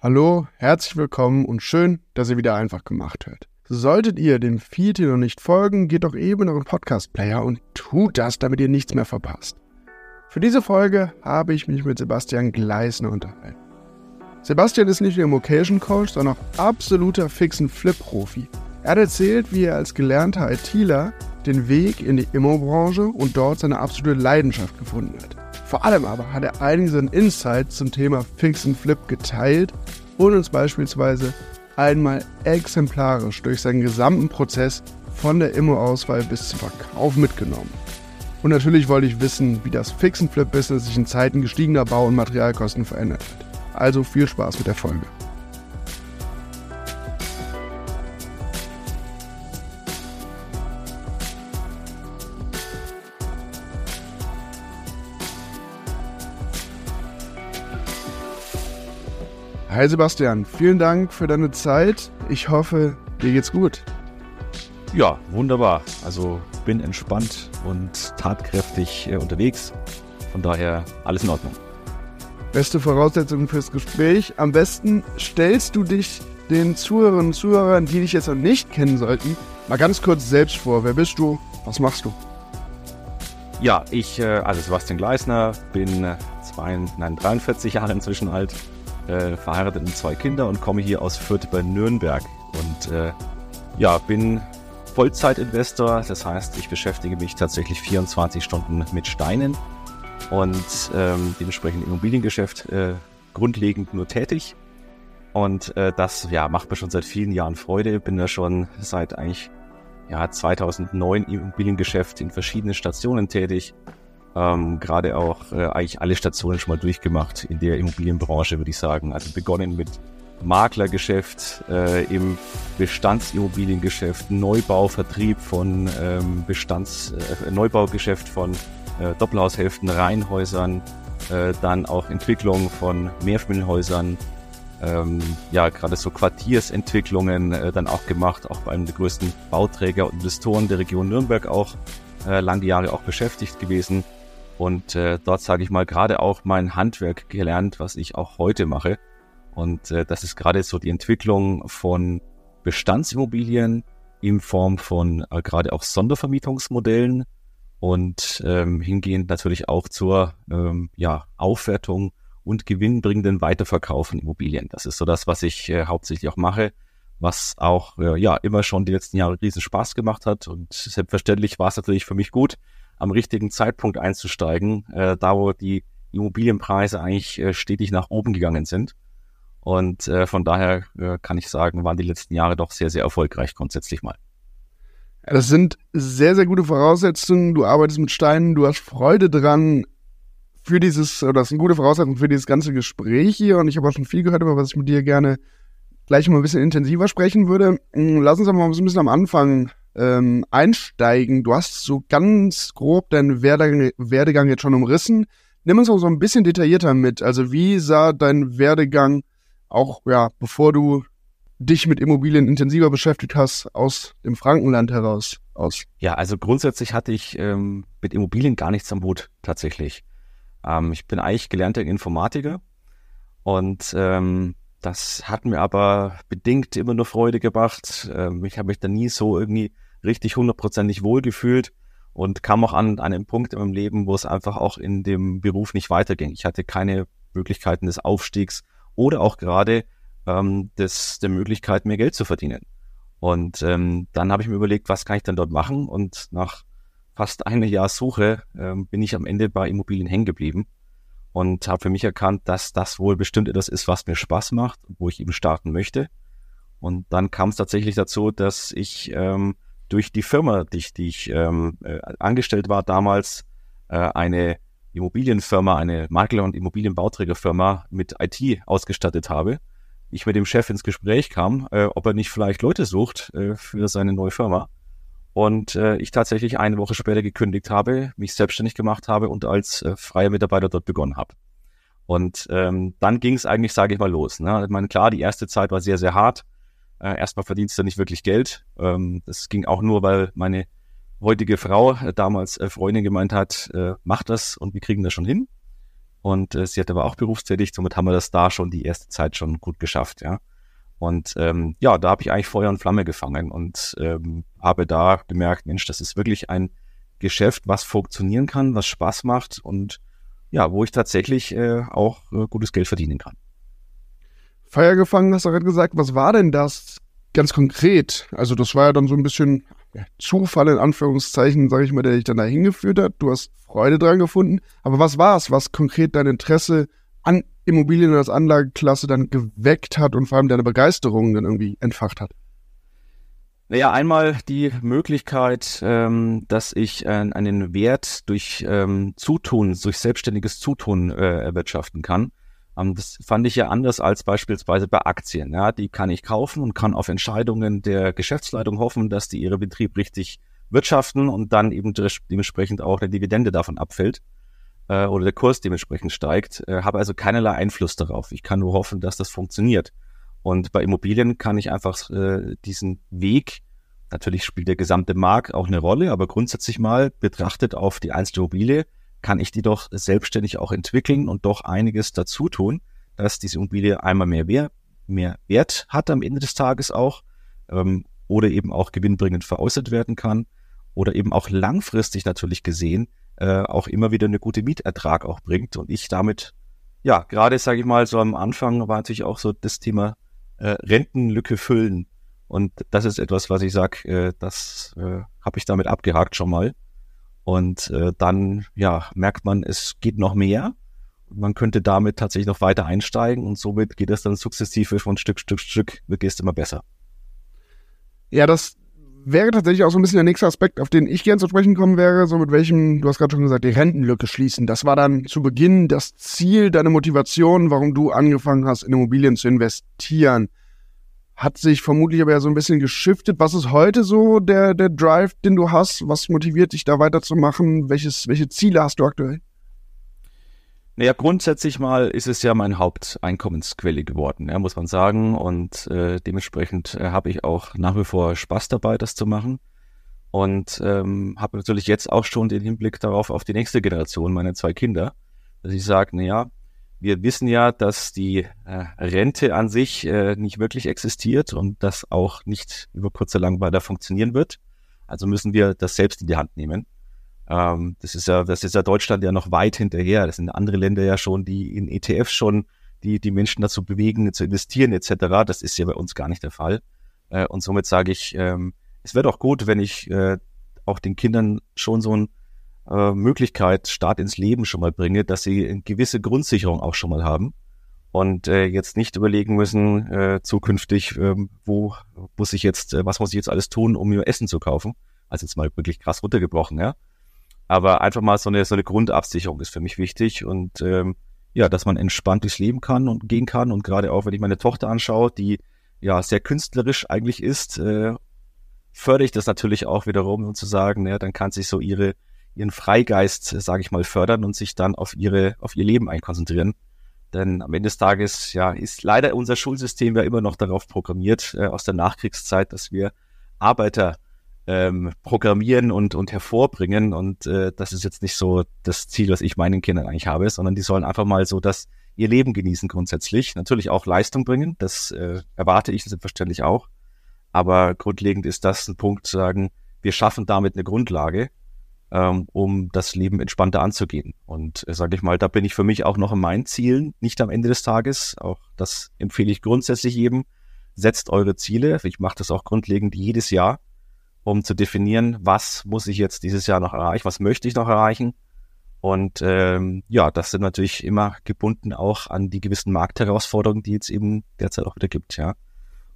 Hallo, herzlich willkommen und schön, dass ihr wieder einfach gemacht hört. Solltet ihr dem Feed hier noch nicht folgen, geht doch eben in euren Podcast-Player und tut das, damit ihr nichts mehr verpasst. Für diese Folge habe ich mich mit Sebastian Gleisner unterhalten. Sebastian ist nicht nur Immocation Coach, sondern auch absoluter fixen Flip-Profi. Er hat erzählt, wie er als gelernter ITler den Weg in die Immobranche und dort seine absolute Leidenschaft gefunden hat. Vor allem aber hat er einige Insights zum Thema Fix and Flip geteilt und uns beispielsweise einmal exemplarisch durch seinen gesamten Prozess von der Immo-Auswahl bis zum Verkauf mitgenommen. Und natürlich wollte ich wissen, wie das Fix and Flip Business sich in Zeiten gestiegener Bau- und Materialkosten verändert hat. Also viel Spaß mit der Folge. Hi Sebastian, vielen Dank für deine Zeit. Ich hoffe, dir geht's gut. Ja, wunderbar. Also bin entspannt und tatkräftig äh, unterwegs. Von daher alles in Ordnung. Beste Voraussetzungen fürs Gespräch. Am besten stellst du dich den Zuhörerinnen und Zuhörern, die dich jetzt noch nicht kennen sollten, mal ganz kurz selbst vor. Wer bist du? Was machst du? Ja, ich, äh, also Sebastian Gleisner, bin äh, zwei, nein, 43 Jahre inzwischen alt, äh, verheiratet und zwei Kinder und komme hier aus Fürth bei Nürnberg. Und äh, ja, bin Vollzeitinvestor, das heißt, ich beschäftige mich tatsächlich 24 Stunden mit Steinen und ähm, dementsprechend im Immobiliengeschäft äh, grundlegend nur tätig. Und äh, das ja, macht mir schon seit vielen Jahren Freude. Bin da schon seit eigentlich ja, 2009 im Immobiliengeschäft in verschiedenen Stationen tätig ähm, gerade auch äh, eigentlich alle Stationen schon mal durchgemacht in der Immobilienbranche, würde ich sagen. Also begonnen mit Maklergeschäft äh, im Bestandsimmobiliengeschäft, Neubau, Vertrieb von ähm, Bestands, äh, Neubaugeschäft von äh, Doppelhaushälften, Reihenhäusern, äh, dann auch Entwicklung von Mehrfamilienhäusern, ähm, ja, gerade so Quartiersentwicklungen äh, dann auch gemacht, auch bei einem der größten Bauträger und Investoren der Region Nürnberg auch, äh, lange Jahre auch beschäftigt gewesen. Und äh, dort sage ich mal gerade auch mein Handwerk gelernt, was ich auch heute mache. Und äh, das ist gerade so die Entwicklung von Bestandsimmobilien in Form von äh, gerade auch Sondervermietungsmodellen und ähm, hingehend natürlich auch zur ähm, ja, Aufwertung und gewinnbringenden Weiterverkauf von Immobilien. Das ist so das, was ich äh, hauptsächlich auch mache, was auch äh, ja immer schon die letzten Jahre riesen Spaß gemacht hat. Und selbstverständlich war es natürlich für mich gut, am richtigen Zeitpunkt einzusteigen, äh, da wo die Immobilienpreise eigentlich äh, stetig nach oben gegangen sind. Und äh, von daher äh, kann ich sagen, waren die letzten Jahre doch sehr, sehr erfolgreich grundsätzlich mal. Das sind sehr, sehr gute Voraussetzungen. Du arbeitest mit Steinen, du hast Freude dran für dieses, oder das sind gute Voraussetzungen für dieses ganze Gespräch hier. Und ich habe auch schon viel gehört, über was ich mit dir gerne gleich mal ein bisschen intensiver sprechen würde. Lass uns aber mal ein bisschen am Anfang ähm, einsteigen. Du hast so ganz grob deinen Werdegang, Werdegang jetzt schon umrissen. Nimm uns auch so ein bisschen detaillierter mit. Also wie sah dein Werdegang auch, ja, bevor du dich mit Immobilien intensiver beschäftigt hast, aus dem Frankenland heraus aus? Ja, also grundsätzlich hatte ich ähm, mit Immobilien gar nichts am Hut tatsächlich. Ähm, ich bin eigentlich gelernter Informatiker und ähm, das hat mir aber bedingt immer nur Freude gebracht. Ähm, ich habe mich da nie so irgendwie richtig hundertprozentig wohlgefühlt und kam auch an, an einen Punkt in meinem Leben, wo es einfach auch in dem Beruf nicht weiterging. Ich hatte keine Möglichkeiten des Aufstiegs oder auch gerade ähm, des, der Möglichkeit, mehr Geld zu verdienen. Und ähm, dann habe ich mir überlegt, was kann ich denn dort machen? Und nach fast einem Jahr Suche ähm, bin ich am Ende bei Immobilien hängen geblieben und habe für mich erkannt, dass das wohl bestimmt etwas ist, was mir Spaß macht, wo ich eben starten möchte. Und dann kam es tatsächlich dazu, dass ich ähm, durch die Firma, die ich, die ich ähm, äh, angestellt war damals, äh, eine Immobilienfirma, eine Makler- und Immobilienbauträgerfirma mit IT ausgestattet habe. Ich mit dem Chef ins Gespräch kam, äh, ob er nicht vielleicht Leute sucht äh, für seine neue Firma. Und äh, ich tatsächlich eine Woche später gekündigt habe, mich selbstständig gemacht habe und als äh, freier Mitarbeiter dort begonnen habe. Und ähm, dann ging es eigentlich, sage ich mal, los. Ne? Ich meine, klar, die erste Zeit war sehr, sehr hart. Äh, erstmal verdienst du nicht wirklich Geld. Ähm, das ging auch nur, weil meine heutige Frau, äh, damals äh, Freundin, gemeint hat, äh, mach das und wir kriegen das schon hin. und äh, sie hat aber auch berufstätig, somit haben wir das da schon die erste Zeit schon gut geschafft, ja. Und ähm, ja, da habe ich eigentlich Feuer und Flamme gefangen und ähm, habe da gemerkt, Mensch, das ist wirklich ein Geschäft, was funktionieren kann, was Spaß macht und ja, wo ich tatsächlich äh, auch äh, gutes Geld verdienen kann. Feuer gefangen, hast du gerade gesagt. Was war denn das ganz konkret? Also das war ja dann so ein bisschen Zufall in Anführungszeichen, sage ich mal, der dich dann da hingeführt hat. Du hast Freude dran gefunden. Aber was war es, was konkret dein Interesse an Immobilien als Anlageklasse dann geweckt hat und vor allem deine Begeisterung dann irgendwie entfacht hat? Naja, einmal die Möglichkeit, ähm, dass ich äh, einen Wert durch ähm, Zutun, durch selbstständiges Zutun äh, erwirtschaften kann. Ähm, das fand ich ja anders als beispielsweise bei Aktien. Ja, die kann ich kaufen und kann auf Entscheidungen der Geschäftsleitung hoffen, dass die ihre Betrieb richtig wirtschaften und dann eben dementsprechend auch eine Dividende davon abfällt äh, oder der Kurs dementsprechend steigt. Äh, habe also keinerlei Einfluss darauf. Ich kann nur hoffen, dass das funktioniert. Und bei Immobilien kann ich einfach äh, diesen Weg, natürlich spielt der gesamte Markt auch eine Rolle, aber grundsätzlich mal betrachtet auf die einzelne Immobilie, kann ich die doch selbstständig auch entwickeln und doch einiges dazu tun, dass diese Immobilie einmal mehr, Wert, mehr Wert hat am Ende des Tages auch ähm, oder eben auch gewinnbringend veräußert werden kann oder eben auch langfristig natürlich gesehen äh, auch immer wieder eine gute Mietertrag auch bringt und ich damit ja gerade sage ich mal so am Anfang war natürlich auch so das Thema äh, Rentenlücke füllen. Und das ist etwas, was ich sage, äh, das äh, habe ich damit abgehakt schon mal. Und äh, dann ja merkt man, es geht noch mehr. Man könnte damit tatsächlich noch weiter einsteigen und somit geht es dann sukzessive von Stück, Stück, Stück, wird es immer besser. Ja, das wäre tatsächlich auch so ein bisschen der nächste Aspekt, auf den ich gerne zu sprechen kommen wäre, so mit welchem, du hast gerade schon gesagt, die Rentenlücke schließen. Das war dann zu Beginn das Ziel, deine Motivation, warum du angefangen hast, in Immobilien zu investieren. Hat sich vermutlich aber ja so ein bisschen geschiftet. Was ist heute so der, der Drive, den du hast? Was motiviert dich da weiterzumachen? Welches, welche Ziele hast du aktuell? Naja, grundsätzlich mal ist es ja mein Haupteinkommensquelle geworden, ja, muss man sagen. Und äh, dementsprechend äh, habe ich auch nach wie vor Spaß dabei, das zu machen. Und ähm, habe natürlich jetzt auch schon den Hinblick darauf auf die nächste Generation, meine zwei Kinder, dass ich sage, naja, wir wissen ja, dass die äh, Rente an sich äh, nicht wirklich existiert und das auch nicht über kurz oder lang weiter funktionieren wird. Also müssen wir das selbst in die Hand nehmen. Ähm, das ist ja, das ist ja Deutschland ja noch weit hinterher. Das sind andere Länder ja schon, die in ETFs schon die, die Menschen dazu bewegen, zu investieren etc. Das ist ja bei uns gar nicht der Fall. Äh, und somit sage ich, ähm, es wäre doch gut, wenn ich äh, auch den Kindern schon so eine äh, Möglichkeit, Start ins Leben schon mal bringe, dass sie eine gewisse Grundsicherung auch schon mal haben und äh, jetzt nicht überlegen müssen, äh, zukünftig, äh, wo muss ich jetzt, äh, was muss ich jetzt alles tun, um mir Essen zu kaufen. Also jetzt mal wirklich krass runtergebrochen, ja. Aber einfach mal so eine, so eine Grundabsicherung ist für mich wichtig und ähm, ja, dass man entspannt durchs Leben kann und gehen kann. Und gerade auch, wenn ich meine Tochter anschaue, die ja sehr künstlerisch eigentlich ist, äh, fördere ich das natürlich auch wiederum, um zu sagen, ja, dann kann sich so ihre ihren Freigeist, sage ich mal, fördern und sich dann auf ihre auf ihr Leben einkonzentrieren. Denn am Ende des Tages ja ist leider unser Schulsystem ja immer noch darauf programmiert äh, aus der Nachkriegszeit, dass wir Arbeiter ähm, programmieren und, und hervorbringen. Und äh, das ist jetzt nicht so das Ziel, was ich meinen Kindern eigentlich habe, sondern die sollen einfach mal so das ihr Leben genießen grundsätzlich. Natürlich auch Leistung bringen, das äh, erwarte ich selbstverständlich auch. Aber grundlegend ist das ein Punkt zu sagen, wir schaffen damit eine Grundlage, um das Leben entspannter anzugehen. Und äh, sage ich mal, da bin ich für mich auch noch in meinen Zielen, nicht am Ende des Tages. Auch das empfehle ich grundsätzlich jedem. Setzt eure Ziele. Ich mache das auch grundlegend jedes Jahr um zu definieren, was muss ich jetzt dieses Jahr noch erreichen, was möchte ich noch erreichen. Und ähm, ja, das sind natürlich immer gebunden auch an die gewissen Marktherausforderungen, die jetzt eben derzeit auch wieder gibt, ja.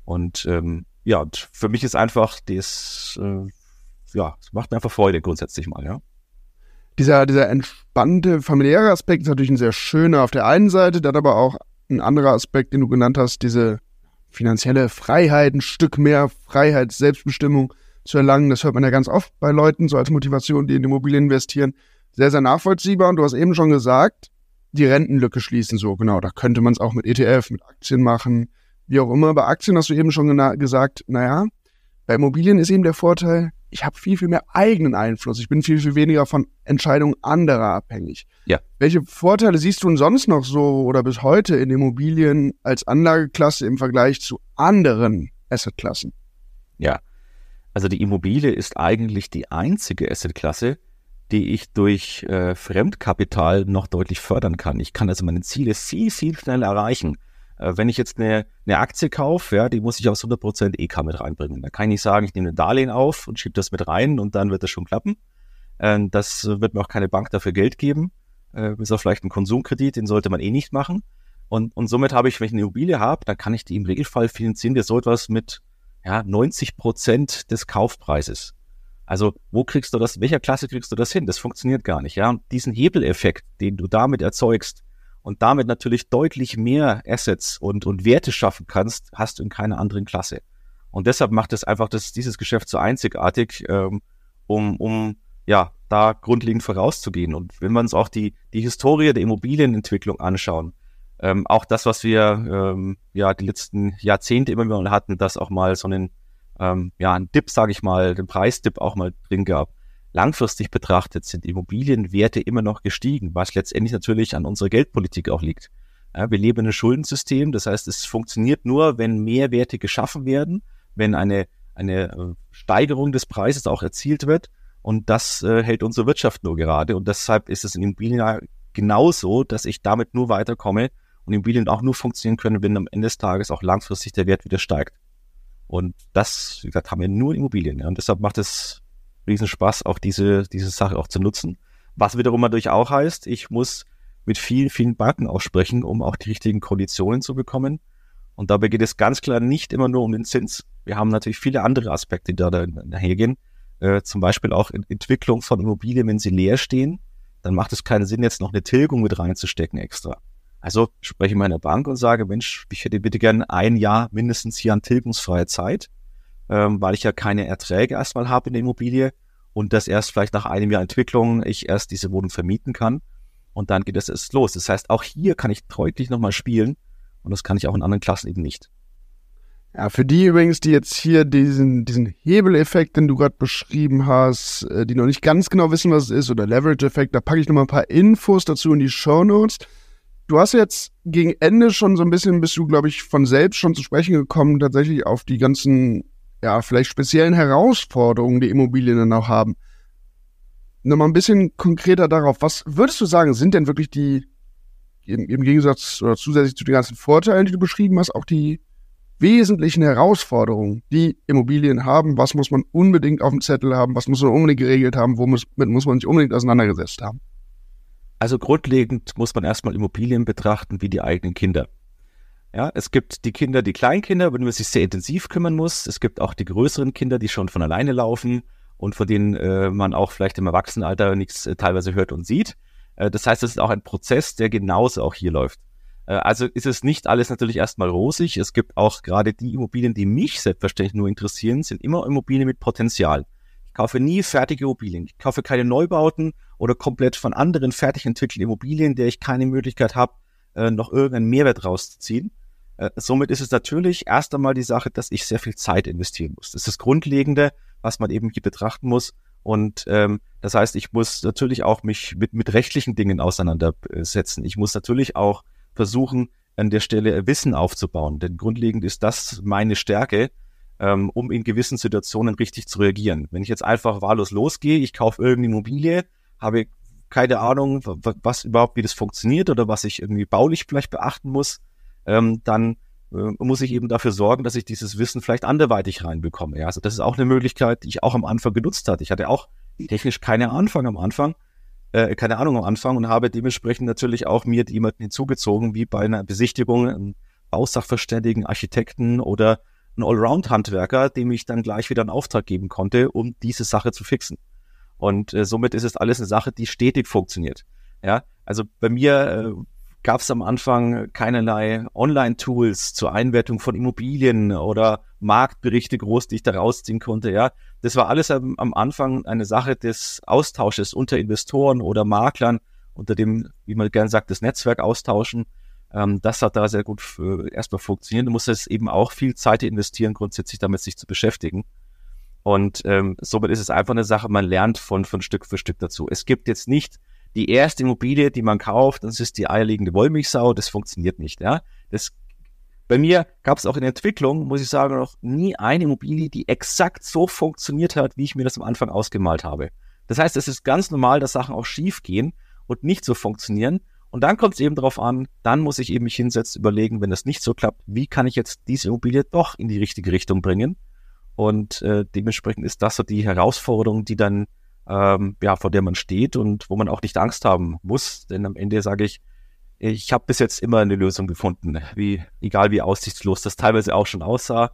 Und ähm, ja, und für mich ist einfach das, äh, ja, es macht mir einfach Freude grundsätzlich mal, ja. Dieser, dieser entspannte familiäre Aspekt ist natürlich ein sehr schöner auf der einen Seite, dann aber auch ein anderer Aspekt, den du genannt hast, diese finanzielle Freiheit, ein Stück mehr Freiheit, Selbstbestimmung zu erlangen. Das hört man ja ganz oft bei Leuten, so als Motivation, die in Immobilien investieren. Sehr, sehr nachvollziehbar. Und du hast eben schon gesagt, die Rentenlücke schließen so, genau. Da könnte man es auch mit ETF, mit Aktien machen, wie auch immer. Bei Aktien hast du eben schon gesagt, naja, bei Immobilien ist eben der Vorteil, ich habe viel, viel mehr eigenen Einfluss. Ich bin viel, viel weniger von Entscheidungen anderer abhängig. Ja. Welche Vorteile siehst du denn sonst noch so oder bis heute in Immobilien als Anlageklasse im Vergleich zu anderen Assetklassen? Ja, also die Immobilie ist eigentlich die einzige Assetklasse, die ich durch äh, Fremdkapital noch deutlich fördern kann. Ich kann also meine Ziele viel, viel schneller erreichen. Äh, wenn ich jetzt eine, eine Aktie kaufe, ja, die muss ich aus 100% EK mit reinbringen. Da kann ich nicht sagen, ich nehme ein Darlehen auf und schiebe das mit rein und dann wird das schon klappen. Äh, das wird mir auch keine Bank dafür Geld geben. Äh, bis auf vielleicht einen Konsumkredit, den sollte man eh nicht machen. Und, und somit habe ich, wenn ich eine Immobilie habe, dann kann ich die im Regelfall finanzieren, wir so etwas mit ja, 90 Prozent des Kaufpreises. Also wo kriegst du das, welcher Klasse kriegst du das hin? Das funktioniert gar nicht. Ja, und diesen Hebeleffekt, den du damit erzeugst, und damit natürlich deutlich mehr Assets und, und Werte schaffen kannst, hast du in keiner anderen Klasse. Und deshalb macht es einfach das, dieses Geschäft so einzigartig, ähm, um, um ja, da grundlegend vorauszugehen. Und wenn wir uns auch die, die Historie der Immobilienentwicklung anschauen, ähm, auch das, was wir ähm, ja die letzten Jahrzehnte immer wieder hatten, dass auch mal so einen ähm, ja, einen Dip, sage ich mal, den Preisdip auch mal drin gab langfristig betrachtet sind Immobilienwerte immer noch gestiegen, was letztendlich natürlich an unserer Geldpolitik auch liegt. Ja, wir leben in einem Schuldensystem, das heißt, es funktioniert nur, wenn mehr Werte geschaffen werden, wenn eine, eine äh, Steigerung des Preises auch erzielt wird. Und das äh, hält unsere Wirtschaft nur gerade. Und deshalb ist es in Immobilien genauso, dass ich damit nur weiterkomme und Immobilien auch nur funktionieren können, wenn am Ende des Tages auch langfristig der Wert wieder steigt. Und das, wie gesagt, haben wir nur Immobilien. Und deshalb macht es Riesenspaß, auch diese, diese Sache auch zu nutzen. Was wiederum natürlich auch heißt, ich muss mit vielen, vielen Banken auch sprechen, um auch die richtigen Konditionen zu bekommen. Und dabei geht es ganz klar nicht immer nur um den Zins. Wir haben natürlich viele andere Aspekte, die da dahergehen. Äh, zum Beispiel auch Entwicklung von Immobilien, wenn sie leer stehen, dann macht es keinen Sinn, jetzt noch eine Tilgung mit reinzustecken extra. Also spreche ich meiner Bank und sage, Mensch, ich hätte bitte gerne ein Jahr mindestens hier an tilgungsfreie Zeit ähm, weil ich ja keine Erträge erstmal habe in der Immobilie und das erst vielleicht nach einem Jahr Entwicklung ich erst diese Wohnung vermieten kann und dann geht es erst los. Das heißt, auch hier kann ich deutlich nochmal spielen und das kann ich auch in anderen Klassen eben nicht. Ja, für die übrigens, die jetzt hier diesen, diesen Hebeleffekt, den du gerade beschrieben hast, äh, die noch nicht ganz genau wissen, was es ist, oder Leverage-Effekt, da packe ich nochmal ein paar Infos dazu in die Show Notes. Du hast jetzt gegen Ende schon so ein bisschen, bist du, glaube ich, von selbst schon zu sprechen gekommen, tatsächlich auf die ganzen ja, vielleicht speziellen Herausforderungen die Immobilien dann auch haben. Nochmal ein bisschen konkreter darauf, was würdest du sagen, sind denn wirklich die, im, im Gegensatz oder zusätzlich zu den ganzen Vorteilen, die du beschrieben hast, auch die wesentlichen Herausforderungen, die Immobilien haben? Was muss man unbedingt auf dem Zettel haben? Was muss man unbedingt geregelt haben? Womit muss man sich unbedingt auseinandergesetzt haben? Also grundlegend muss man erstmal Immobilien betrachten wie die eigenen Kinder. Ja, es gibt die Kinder, die Kleinkinder, über die man sich sehr intensiv kümmern muss. Es gibt auch die größeren Kinder, die schon von alleine laufen und von denen äh, man auch vielleicht im Erwachsenenalter nichts äh, teilweise hört und sieht. Äh, das heißt, es ist auch ein Prozess, der genauso auch hier läuft. Äh, also ist es nicht alles natürlich erstmal rosig. Es gibt auch gerade die Immobilien, die mich selbstverständlich nur interessieren, sind immer Immobilien mit Potenzial. Ich kaufe nie fertige Immobilien. Ich kaufe keine Neubauten oder komplett von anderen fertig entwickelten Immobilien, der ich keine Möglichkeit habe, äh, noch irgendeinen Mehrwert rauszuziehen äh, somit ist es natürlich erst einmal die Sache, dass ich sehr viel Zeit investieren muss. Das ist das Grundlegende, was man eben hier betrachten muss. Und ähm, das heißt, ich muss natürlich auch mich mit, mit rechtlichen Dingen auseinandersetzen. Ich muss natürlich auch versuchen, an der Stelle Wissen aufzubauen. Denn grundlegend ist das meine Stärke, ähm, um in gewissen Situationen richtig zu reagieren. Wenn ich jetzt einfach wahllos losgehe, ich kaufe irgendeine Immobilie, habe keine Ahnung, was überhaupt, wie das funktioniert oder was ich irgendwie baulich vielleicht beachten muss, ähm, dann äh, muss ich eben dafür sorgen, dass ich dieses Wissen vielleicht anderweitig reinbekomme. Ja, also das ist auch eine Möglichkeit, die ich auch am Anfang genutzt hatte. Ich hatte auch technisch keine Anfang am Anfang, äh, keine Ahnung am Anfang und habe dementsprechend natürlich auch mir jemanden hinzugezogen, wie bei einer Besichtigung, einen Bausachverständigen, Architekten oder einen Allround-Handwerker, dem ich dann gleich wieder einen Auftrag geben konnte, um diese Sache zu fixen. Und äh, somit ist es alles eine Sache, die stetig funktioniert. Ja, also bei mir äh, gab es am Anfang keinerlei Online-Tools zur Einwertung von Immobilien oder Marktberichte groß, die ich da rausziehen konnte. Ja, das war alles am, Anfang eine Sache des Austausches unter Investoren oder Maklern, unter dem, wie man gerne sagt, das Netzwerk austauschen. Ähm, das hat da sehr gut erstmal funktioniert. Du musst jetzt eben auch viel Zeit investieren, grundsätzlich damit sich zu beschäftigen. Und ähm, somit ist es einfach eine Sache, man lernt von, von Stück für Stück dazu. Es gibt jetzt nicht die erste Immobilie, die man kauft, das ist die eierlegende Wollmilchsau, das funktioniert nicht. Ja? Das, bei mir gab es auch in der Entwicklung, muss ich sagen, noch nie eine Immobilie, die exakt so funktioniert hat, wie ich mir das am Anfang ausgemalt habe. Das heißt, es ist ganz normal, dass Sachen auch schief gehen und nicht so funktionieren. Und dann kommt es eben darauf an, dann muss ich eben mich hinsetzen, überlegen, wenn das nicht so klappt, wie kann ich jetzt diese Immobilie doch in die richtige Richtung bringen? Und äh, dementsprechend ist das so die Herausforderung, die dann, ähm, ja, vor der man steht und wo man auch nicht Angst haben muss. Denn am Ende sage ich, ich habe bis jetzt immer eine Lösung gefunden, wie, egal wie aussichtslos das teilweise auch schon aussah.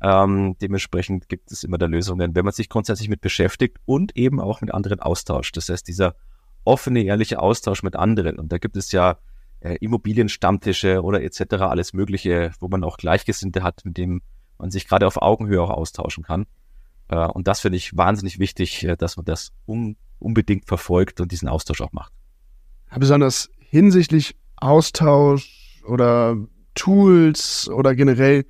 Ähm, dementsprechend gibt es immer da Lösungen, wenn man sich grundsätzlich mit beschäftigt und eben auch mit anderen austauscht. Das heißt, dieser offene, ehrliche Austausch mit anderen. Und da gibt es ja äh, Immobilienstammtische oder etc. alles Mögliche, wo man auch Gleichgesinnte hat, mit dem man sich gerade auf Augenhöhe auch austauschen kann. Äh, und das finde ich wahnsinnig wichtig, äh, dass man das un unbedingt verfolgt und diesen Austausch auch macht. Besonders hinsichtlich Austausch oder Tools oder generell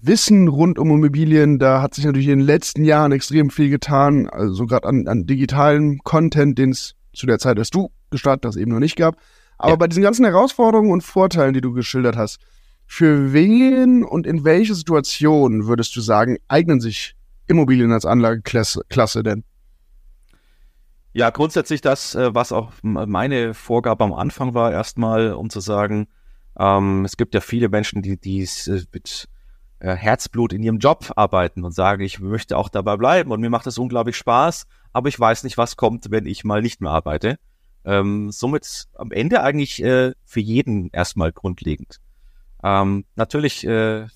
Wissen rund um Immobilien, da hat sich natürlich in den letzten Jahren extrem viel getan, also gerade an, an digitalen Content, den es zu der Zeit, als du gestartet hast, eben noch nicht gab. Aber ja. bei diesen ganzen Herausforderungen und Vorteilen, die du geschildert hast, für wen und in welche Situationen würdest du sagen, eignen sich Immobilien als Anlageklasse Klasse denn? Ja, grundsätzlich das, äh, was auch meine Vorgabe am Anfang war, erstmal, um zu sagen, ähm, es gibt ja viele Menschen, die, die äh, mit äh, Herzblut in ihrem Job arbeiten und sagen, ich möchte auch dabei bleiben und mir macht das unglaublich Spaß, aber ich weiß nicht, was kommt, wenn ich mal nicht mehr arbeite. Ähm, somit am Ende eigentlich äh, für jeden erstmal grundlegend. Ähm, natürlich äh,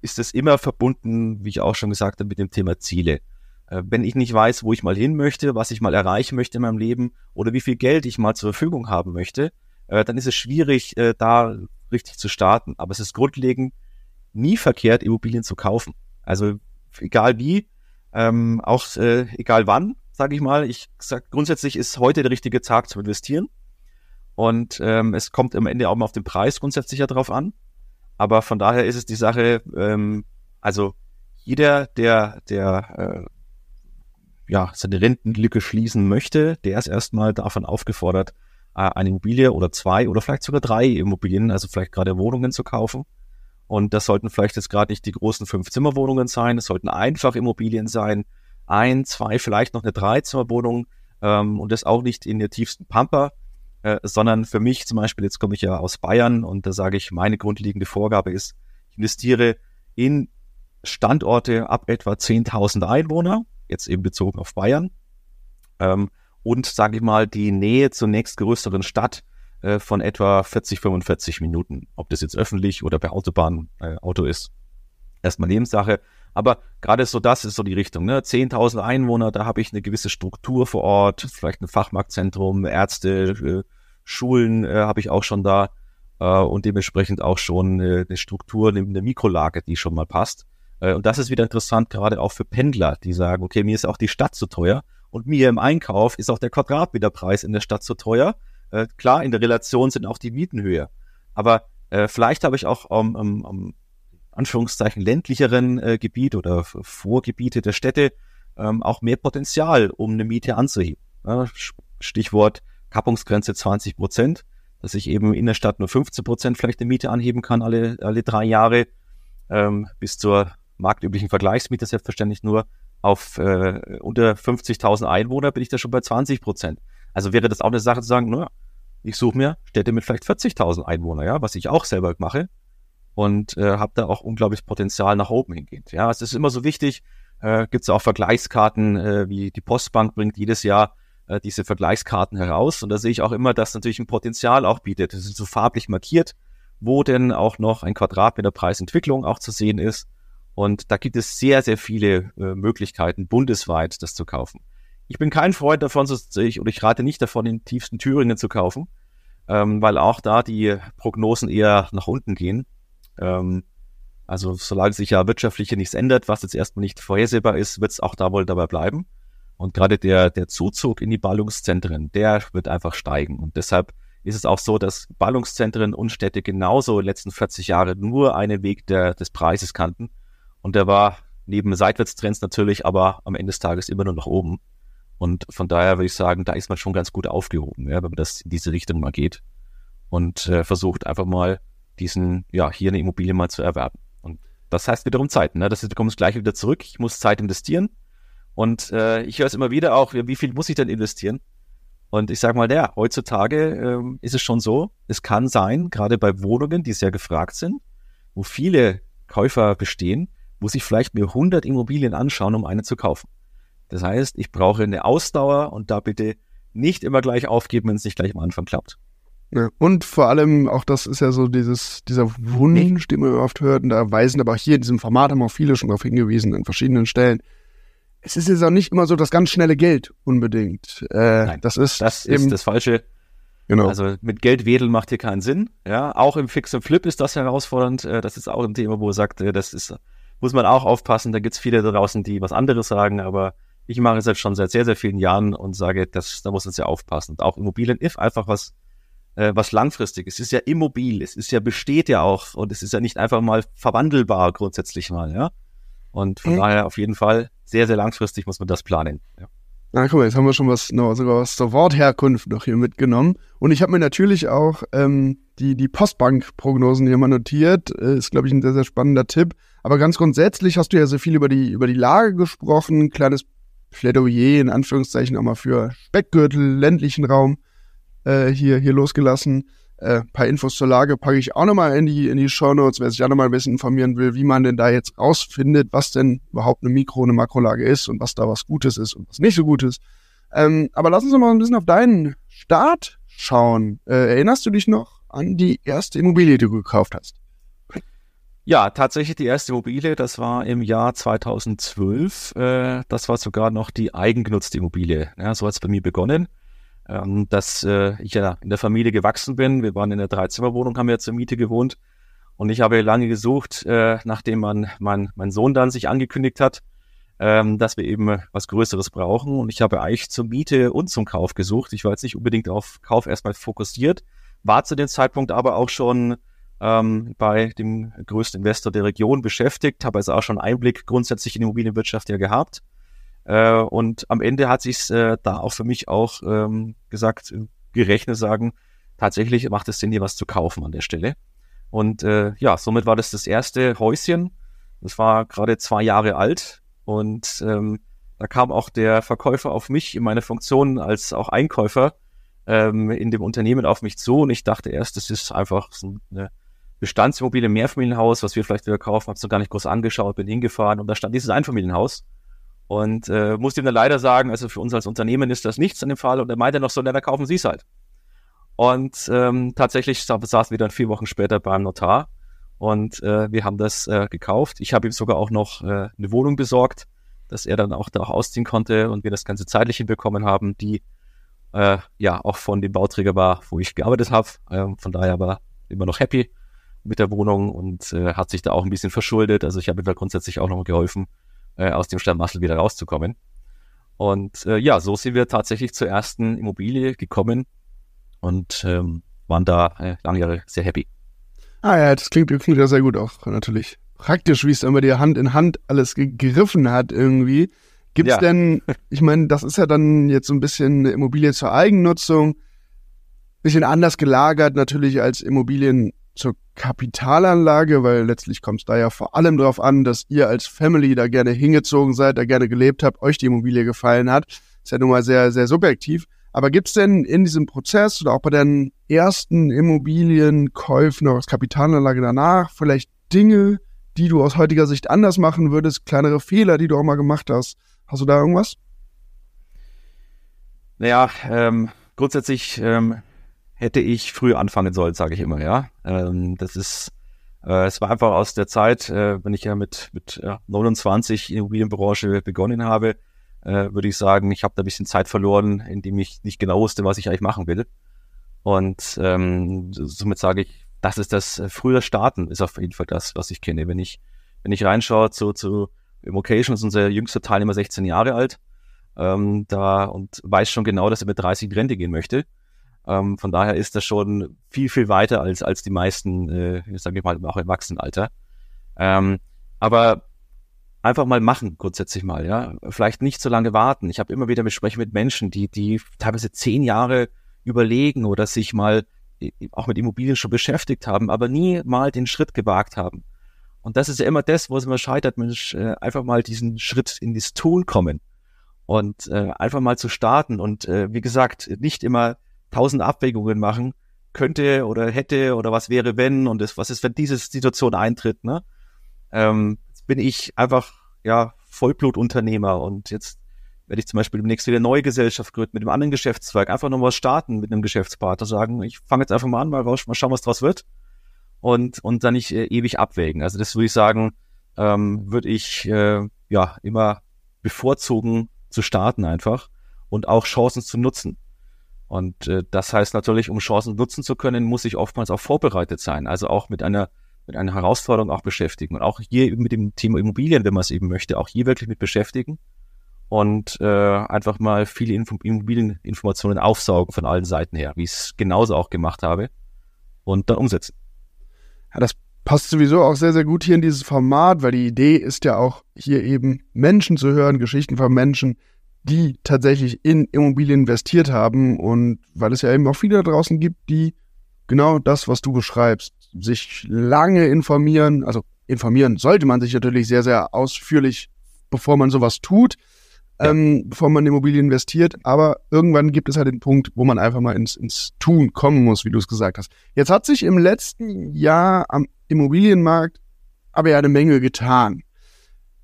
ist es immer verbunden, wie ich auch schon gesagt habe, mit dem Thema Ziele. Äh, wenn ich nicht weiß, wo ich mal hin möchte, was ich mal erreichen möchte in meinem Leben oder wie viel Geld ich mal zur Verfügung haben möchte, äh, dann ist es schwierig, äh, da richtig zu starten. Aber es ist grundlegend, nie verkehrt, Immobilien zu kaufen. Also egal wie, ähm, auch egal wann, sage ich mal. Ich sag grundsätzlich ist heute der richtige Tag zu investieren. Und ähm, es kommt am Ende auch mal auf den Preis grundsätzlich ja drauf an. Aber von daher ist es die Sache, ähm, also jeder, der, der äh, ja, seine Rentenlücke schließen möchte, der ist erstmal davon aufgefordert, äh, eine Immobilie oder zwei oder vielleicht sogar drei Immobilien, also vielleicht gerade Wohnungen zu kaufen. Und das sollten vielleicht jetzt gerade nicht die großen Fünf-Zimmer-Wohnungen sein, es sollten einfach Immobilien sein, ein, zwei, vielleicht noch eine Dreizimmerwohnung ähm, und das auch nicht in der tiefsten Pampa, äh, sondern für mich zum Beispiel, jetzt komme ich ja aus Bayern und da sage ich, meine grundlegende Vorgabe ist, ich investiere in Standorte ab etwa 10.000 Einwohner, jetzt eben bezogen auf Bayern, ähm, und sage ich mal die Nähe zur nächstgrößeren Stadt, äh, von etwa 40, 45 Minuten. Ob das jetzt öffentlich oder per Autobahn äh, Auto ist, erstmal Nebensache. Aber gerade so das ist so die Richtung. Ne? 10.000 Einwohner, da habe ich eine gewisse Struktur vor Ort, vielleicht ein Fachmarktzentrum, Ärzte, äh, Schulen äh, habe ich auch schon da äh, und dementsprechend auch schon äh, eine Struktur, eine, eine Mikrolage, die schon mal passt. Äh, und das ist wieder interessant, gerade auch für Pendler, die sagen, okay, mir ist auch die Stadt zu teuer und mir im Einkauf ist auch der Quadratmeterpreis in der Stadt zu teuer. Äh, klar, in der Relation sind auch die Mieten höher. Aber äh, vielleicht habe ich auch am um, um, Anführungszeichen ländlicheren äh, Gebiet oder Vorgebiete der Städte ähm, auch mehr Potenzial, um eine Miete anzuheben. Ja, Stichwort Kappungsgrenze 20 Prozent, dass ich eben in der Stadt nur 15 Prozent vielleicht eine Miete anheben kann alle, alle drei Jahre, ähm, bis zur marktüblichen Vergleichsmiete selbstverständlich nur. Auf äh, unter 50.000 Einwohner bin ich da schon bei 20 Prozent. Also wäre das auch eine Sache zu sagen, naja, ich suche mir Städte mit vielleicht 40.000 Einwohnern, ja, was ich auch selber mache und äh, habe da auch unglaublich Potenzial nach oben hingehend. Ja, es ist immer so wichtig, äh, gibt es auch Vergleichskarten, äh, wie die Postbank bringt jedes Jahr äh, diese Vergleichskarten heraus und da sehe ich auch immer, dass natürlich ein Potenzial auch bietet. Das ist so farblich markiert, wo denn auch noch ein Quadratmeter Preisentwicklung auch zu sehen ist. Und da gibt es sehr, sehr viele äh, Möglichkeiten, bundesweit das zu kaufen. Ich bin kein Freund davon, so ich, oder ich rate nicht davon, den tiefsten Thüringen zu kaufen, ähm, weil auch da die Prognosen eher nach unten gehen. Ähm, also solange sich ja wirtschaftlich nichts ändert, was jetzt erstmal nicht vorhersehbar ist, wird es auch da wohl dabei bleiben. Und gerade der, der Zuzug in die Ballungszentren, der wird einfach steigen. Und deshalb ist es auch so, dass Ballungszentren und Städte genauso in den letzten 40 Jahre nur einen Weg der, des Preises kannten. Und der war neben Seitwärtstrends natürlich, aber am Ende des Tages immer nur nach oben. Und von daher würde ich sagen, da ist man schon ganz gut aufgehoben, ja, wenn man das in diese Richtung mal geht und äh, versucht einfach mal diesen, ja, hier eine Immobilie mal zu erwerben. Und das heißt wiederum Zeit. Ne? Das kommst gleich wieder zurück. Ich muss Zeit investieren. Und äh, ich höre es immer wieder auch, wie viel muss ich denn investieren? Und ich sage mal, ja, heutzutage ähm, ist es schon so, es kann sein, gerade bei Wohnungen, die sehr gefragt sind, wo viele Käufer bestehen, muss ich vielleicht mir 100 Immobilien anschauen, um eine zu kaufen. Das heißt, ich brauche eine Ausdauer und da bitte nicht immer gleich aufgeben, wenn es nicht gleich am Anfang klappt. Ja, und vor allem, auch das ist ja so dieses, dieser Wunsch, den man oft hört, und da weisen aber auch hier in diesem Format haben auch viele schon darauf hingewiesen, an verschiedenen Stellen. Es ist jetzt auch nicht immer so das ganz schnelle Geld unbedingt. Äh, Nein, das ist, das eben, ist das Falsche. Genau. Also mit Geld wedeln macht hier keinen Sinn. Ja, auch im Fix und Flip ist das herausfordernd. Äh, das ist auch ein Thema, wo er sagt, äh, das ist, muss man auch aufpassen. Da gibt's viele da draußen, die was anderes sagen, aber ich mache es jetzt schon seit sehr, sehr vielen Jahren und sage, das, da muss man sehr aufpassen. Und auch Immobilien ist einfach was, äh, was langfristig ist. Es ist ja immobil, es ist ja, besteht ja auch und es ist ja nicht einfach mal verwandelbar grundsätzlich mal, ja. Und von mhm. daher auf jeden Fall sehr, sehr langfristig muss man das planen. Ja. Na guck mal, jetzt haben wir schon was, no, sogar was zur Wortherkunft noch hier mitgenommen. Und ich habe mir natürlich auch ähm, die, die Postbank-Prognosen hier mal notiert. Äh, ist, glaube ich, ein sehr, sehr spannender Tipp. Aber ganz grundsätzlich hast du ja so viel über die, über die Lage gesprochen. Kleines Plädoyer in Anführungszeichen auch mal für Speckgürtel, ländlichen Raum äh, hier, hier losgelassen. Äh, paar Infos zur Lage packe ich auch nochmal in die, in die Show Notes, wer sich auch nochmal ein bisschen informieren will, wie man denn da jetzt rausfindet, was denn überhaupt eine Mikro- und eine Makrolage ist und was da was Gutes ist und was nicht so gut ist. Ähm, aber lass uns doch mal ein bisschen auf deinen Start schauen. Äh, erinnerst du dich noch an die erste Immobilie, die du gekauft hast? Ja, tatsächlich die erste Immobilie, das war im Jahr 2012. Äh, das war sogar noch die eigengenutzte Immobilie. Ja, so hat es bei mir begonnen, ähm, dass äh, ich ja in der Familie gewachsen bin. Wir waren in der Dreizimmerwohnung, haben ja zur Miete gewohnt. Und ich habe lange gesucht, äh, nachdem man, mein, mein Sohn dann sich angekündigt hat, ähm, dass wir eben was Größeres brauchen. Und ich habe eigentlich zur Miete und zum Kauf gesucht. Ich war jetzt nicht unbedingt auf Kauf erstmal fokussiert, war zu dem Zeitpunkt aber auch schon ähm, bei dem größten Investor der Region beschäftigt, habe also auch schon Einblick grundsätzlich in die Immobilienwirtschaft ja gehabt. Äh, und am Ende hat sich äh, da auch für mich auch ähm, gesagt, gerechnet sagen, tatsächlich macht es Sinn, hier was zu kaufen an der Stelle. Und äh, ja, somit war das das erste Häuschen. Das war gerade zwei Jahre alt und ähm, da kam auch der Verkäufer auf mich in meine Funktion als auch Einkäufer ähm, in dem Unternehmen auf mich zu und ich dachte erst, das ist einfach so eine Bestandsimmobilie, Mehrfamilienhaus, was wir vielleicht wieder kaufen, hab's noch gar nicht groß angeschaut, bin hingefahren und da stand dieses Einfamilienhaus. Und äh, musste ihm dann leider sagen, also für uns als Unternehmen ist das nichts an dem Fall. Und er meinte noch so, na, dann kaufen Sie es halt. Und ähm, tatsächlich saßen wir dann vier Wochen später beim Notar und äh, wir haben das äh, gekauft. Ich habe ihm sogar auch noch äh, eine Wohnung besorgt, dass er dann auch da auch ausziehen konnte und wir das ganze zeitlich hinbekommen haben, die äh, ja auch von dem Bauträger war, wo ich gearbeitet habe. Äh, von daher war immer noch happy mit der Wohnung und äh, hat sich da auch ein bisschen verschuldet. Also ich habe da grundsätzlich auch noch geholfen, äh, aus dem Sternmassel wieder rauszukommen. Und äh, ja, so sind wir tatsächlich zur ersten Immobilie gekommen und ähm, waren da äh, lange Jahre sehr happy. Ah ja, das klingt, klingt ja sehr gut auch natürlich. Praktisch, wie es immer dir Hand in Hand alles gegriffen hat irgendwie. Gibt es ja. denn, ich meine, das ist ja dann jetzt so ein bisschen eine Immobilie zur Eigennutzung, bisschen anders gelagert natürlich als Immobilien zur Kapitalanlage, weil letztlich kommt es da ja vor allem darauf an, dass ihr als Family da gerne hingezogen seid, da gerne gelebt habt, euch die Immobilie gefallen hat. Ist ja nun mal sehr, sehr subjektiv. Aber gibt es denn in diesem Prozess oder auch bei deinen ersten Immobilienkäufen oder als Kapitalanlage danach vielleicht Dinge, die du aus heutiger Sicht anders machen würdest, kleinere Fehler, die du auch mal gemacht hast? Hast du da irgendwas? Naja, ähm, grundsätzlich ähm, hätte ich früh anfangen sollen, sage ich immer, ja. Ähm, das ist, äh, es war einfach aus der Zeit, äh, wenn ich ja mit, mit ja, 29 in Immobilienbranche begonnen habe, äh, würde ich sagen, ich habe da ein bisschen Zeit verloren, indem ich nicht genau wusste, was ich eigentlich machen will. Und ähm, somit sage ich, das ist das äh, frühe Starten, ist auf jeden Fall das, was ich kenne. Wenn ich, wenn ich reinschaue zu, zu Immocation, ist unser jüngster Teilnehmer 16 Jahre alt, ähm, da und weiß schon genau, dass er mit 30 in Rente gehen möchte. Ähm, von daher ist das schon viel, viel weiter als, als die meisten, äh, sage ich mal, auch im Erwachsenenalter. Ähm, aber einfach mal machen, grundsätzlich mal, ja. Vielleicht nicht so lange warten. Ich habe immer wieder Gespräche mit Menschen, die, die teilweise zehn Jahre überlegen oder sich mal auch mit Immobilien schon beschäftigt haben, aber nie mal den Schritt gewagt haben. Und das ist ja immer das, wo es immer scheitert, Mensch, äh, einfach mal diesen Schritt in das Tun kommen und äh, einfach mal zu starten und äh, wie gesagt, nicht immer tausend Abwägungen machen, könnte oder hätte oder was wäre, wenn und das, was ist, wenn diese Situation eintritt, ne? Ähm, jetzt bin ich einfach, ja, Vollblutunternehmer und jetzt werde ich zum Beispiel demnächst wieder eine neue Gesellschaft gründen mit einem anderen Geschäftszweig, einfach nochmal starten mit einem Geschäftspartner, sagen, ich fange jetzt einfach mal an, mal raus, mal schauen, was draus wird und, und dann nicht äh, ewig abwägen. Also das würde ich sagen, ähm, würde ich äh, ja immer bevorzugen zu starten einfach und auch Chancen zu nutzen. Und äh, das heißt natürlich, um Chancen nutzen zu können, muss ich oftmals auch vorbereitet sein, also auch mit einer mit einer Herausforderung auch beschäftigen und auch hier mit dem Thema Immobilien, wenn man es eben möchte, auch hier wirklich mit beschäftigen und äh, einfach mal viele Info Immobilieninformationen aufsaugen von allen Seiten her, wie ich es genauso auch gemacht habe und dann umsetzen. Ja, das passt sowieso auch sehr, sehr gut hier in dieses Format, weil die Idee ist ja auch hier eben Menschen zu hören, Geschichten von Menschen, die tatsächlich in Immobilien investiert haben und weil es ja eben auch viele da draußen gibt, die genau das, was du beschreibst, sich lange informieren, also informieren sollte man sich natürlich sehr, sehr ausführlich, bevor man sowas tut, ja. ähm, bevor man in Immobilien investiert. Aber irgendwann gibt es halt den Punkt, wo man einfach mal ins, ins Tun kommen muss, wie du es gesagt hast. Jetzt hat sich im letzten Jahr am Immobilienmarkt aber ja eine Menge getan.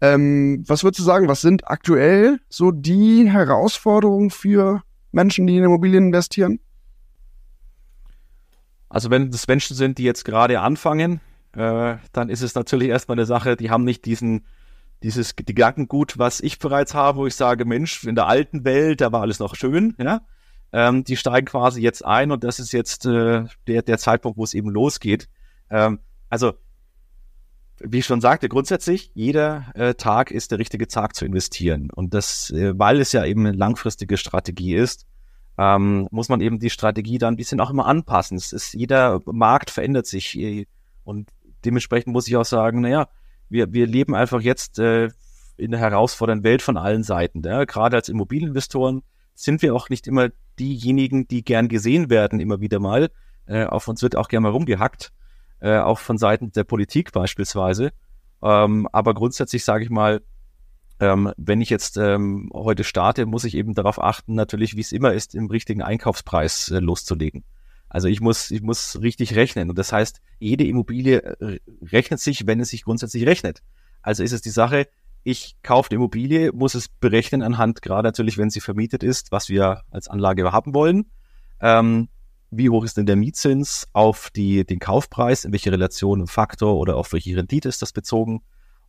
Ähm, was würdest du sagen, was sind aktuell so die Herausforderungen für Menschen, die in Immobilien investieren? Also wenn das Menschen sind, die jetzt gerade anfangen, äh, dann ist es natürlich erstmal eine Sache, die haben nicht diesen dieses Gedankengut, was ich bereits habe, wo ich sage, Mensch, in der alten Welt, da war alles noch schön, ja. Ähm, die steigen quasi jetzt ein und das ist jetzt äh, der, der Zeitpunkt, wo es eben losgeht. Ähm, also, wie ich schon sagte, grundsätzlich, jeder äh, Tag ist der richtige Tag zu investieren. Und das, äh, weil es ja eben eine langfristige Strategie ist, ähm, muss man eben die Strategie dann ein bisschen auch immer anpassen. Es ist, jeder Markt verändert sich äh, und dementsprechend muss ich auch sagen, naja, wir, wir leben einfach jetzt äh, in der herausfordernden Welt von allen Seiten. Ja? Gerade als Immobilieninvestoren sind wir auch nicht immer diejenigen, die gern gesehen werden, immer wieder mal. Äh, auf uns wird auch gerne mal rumgehackt, äh, auch von Seiten der Politik beispielsweise. Ähm, aber grundsätzlich sage ich mal, ähm, wenn ich jetzt ähm, heute starte, muss ich eben darauf achten, natürlich, wie es immer ist, im richtigen Einkaufspreis äh, loszulegen. Also ich muss, ich muss richtig rechnen. Und das heißt, jede Immobilie äh, rechnet sich, wenn es sich grundsätzlich rechnet. Also ist es die Sache, ich kaufe die Immobilie, muss es berechnen anhand, gerade natürlich, wenn sie vermietet ist, was wir als Anlage haben wollen. Ähm, wie hoch ist denn der Mietzins auf die, den Kaufpreis, in welche Relation, im Faktor oder auf welche Rendite ist das bezogen?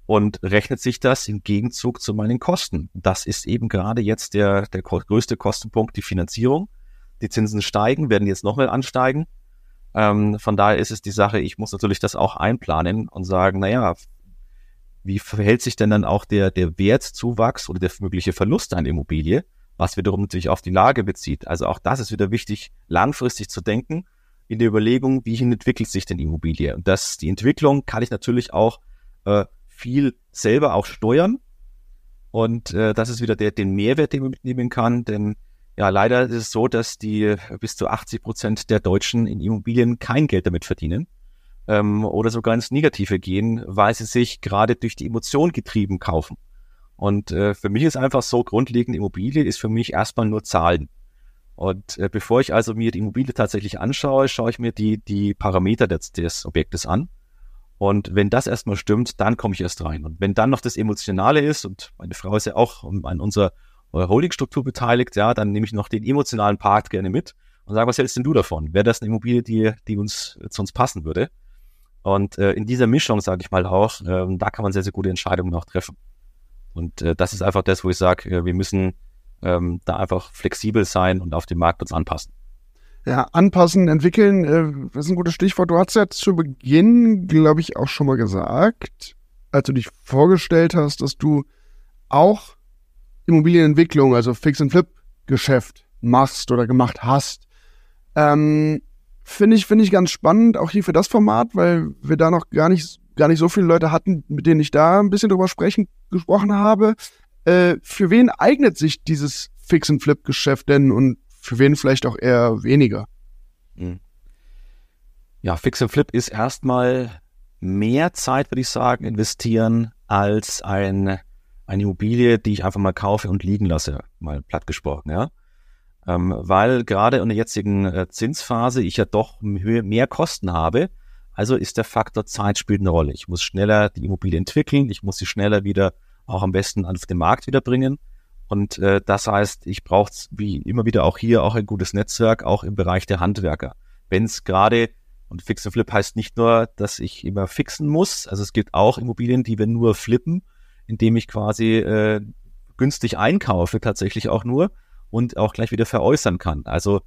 Und rechnet sich das im Gegenzug zu meinen Kosten? Das ist eben gerade jetzt der, der größte Kostenpunkt, die Finanzierung. Die Zinsen steigen, werden jetzt nochmal ansteigen. Ähm, von daher ist es die Sache, ich muss natürlich das auch einplanen und sagen, naja, wie verhält sich denn dann auch der, der Wertzuwachs oder der mögliche Verlust einer Immobilie, was wiederum natürlich auf die Lage bezieht. Also auch das ist wieder wichtig, langfristig zu denken in der Überlegung, wie entwickelt sich denn die Immobilie. Und das, die Entwicklung kann ich natürlich auch äh, viel selber auch steuern. Und äh, das ist wieder der, den Mehrwert, den man mitnehmen kann, denn ja, leider ist es so, dass die äh, bis zu 80 Prozent der Deutschen in Immobilien kein Geld damit verdienen ähm, oder sogar ins Negative gehen, weil sie sich gerade durch die Emotion getrieben kaufen. Und äh, für mich ist einfach so, grundlegend Immobilie ist für mich erstmal nur Zahlen. Und äh, bevor ich also mir die Immobilie tatsächlich anschaue, schaue ich mir die, die Parameter des, des Objektes an. Und wenn das erstmal stimmt, dann komme ich erst rein. Und wenn dann noch das Emotionale ist, und meine Frau ist ja auch an unserer Holdingstruktur beteiligt, ja, dann nehme ich noch den emotionalen Part gerne mit und sage, was hältst denn du davon? Wäre das eine Immobilie, die, die uns zu uns passen würde? Und äh, in dieser Mischung, sage ich mal auch, äh, da kann man sehr, sehr gute Entscheidungen auch treffen. Und äh, das ist einfach das, wo ich sage, äh, wir müssen ähm, da einfach flexibel sein und auf den Markt uns anpassen. Ja, anpassen, entwickeln, äh, das ist ein gutes Stichwort. Du hast ja zu Beginn, glaube ich, auch schon mal gesagt, als du dich vorgestellt hast, dass du auch Immobilienentwicklung, also Fix-and-Flip-Geschäft machst oder gemacht hast. Ähm, finde ich, finde ich ganz spannend, auch hier für das Format, weil wir da noch gar nicht gar nicht so viele Leute hatten, mit denen ich da ein bisschen drüber sprechen, gesprochen habe. Äh, für wen eignet sich dieses Fix-and-Flip-Geschäft denn und für wen vielleicht auch eher weniger? Hm. Ja, Fix and Flip ist erstmal mehr Zeit, würde ich sagen, investieren als ein, eine Immobilie, die ich einfach mal kaufe und liegen lasse, mal platt gesprochen, ja. Ähm, weil gerade in der jetzigen äh, Zinsphase ich ja doch mehr Kosten habe. Also ist der Faktor Zeit spielt eine Rolle. Ich muss schneller die Immobilie entwickeln, ich muss sie schneller wieder auch am besten auf den Markt wieder bringen. Und äh, das heißt, ich brauche wie immer wieder auch hier auch ein gutes Netzwerk, auch im Bereich der Handwerker. Wenn es gerade, und Fix and Flip heißt nicht nur, dass ich immer fixen muss, also es gibt auch Immobilien, die wir nur flippen, indem ich quasi äh, günstig einkaufe, tatsächlich auch nur und auch gleich wieder veräußern kann. Also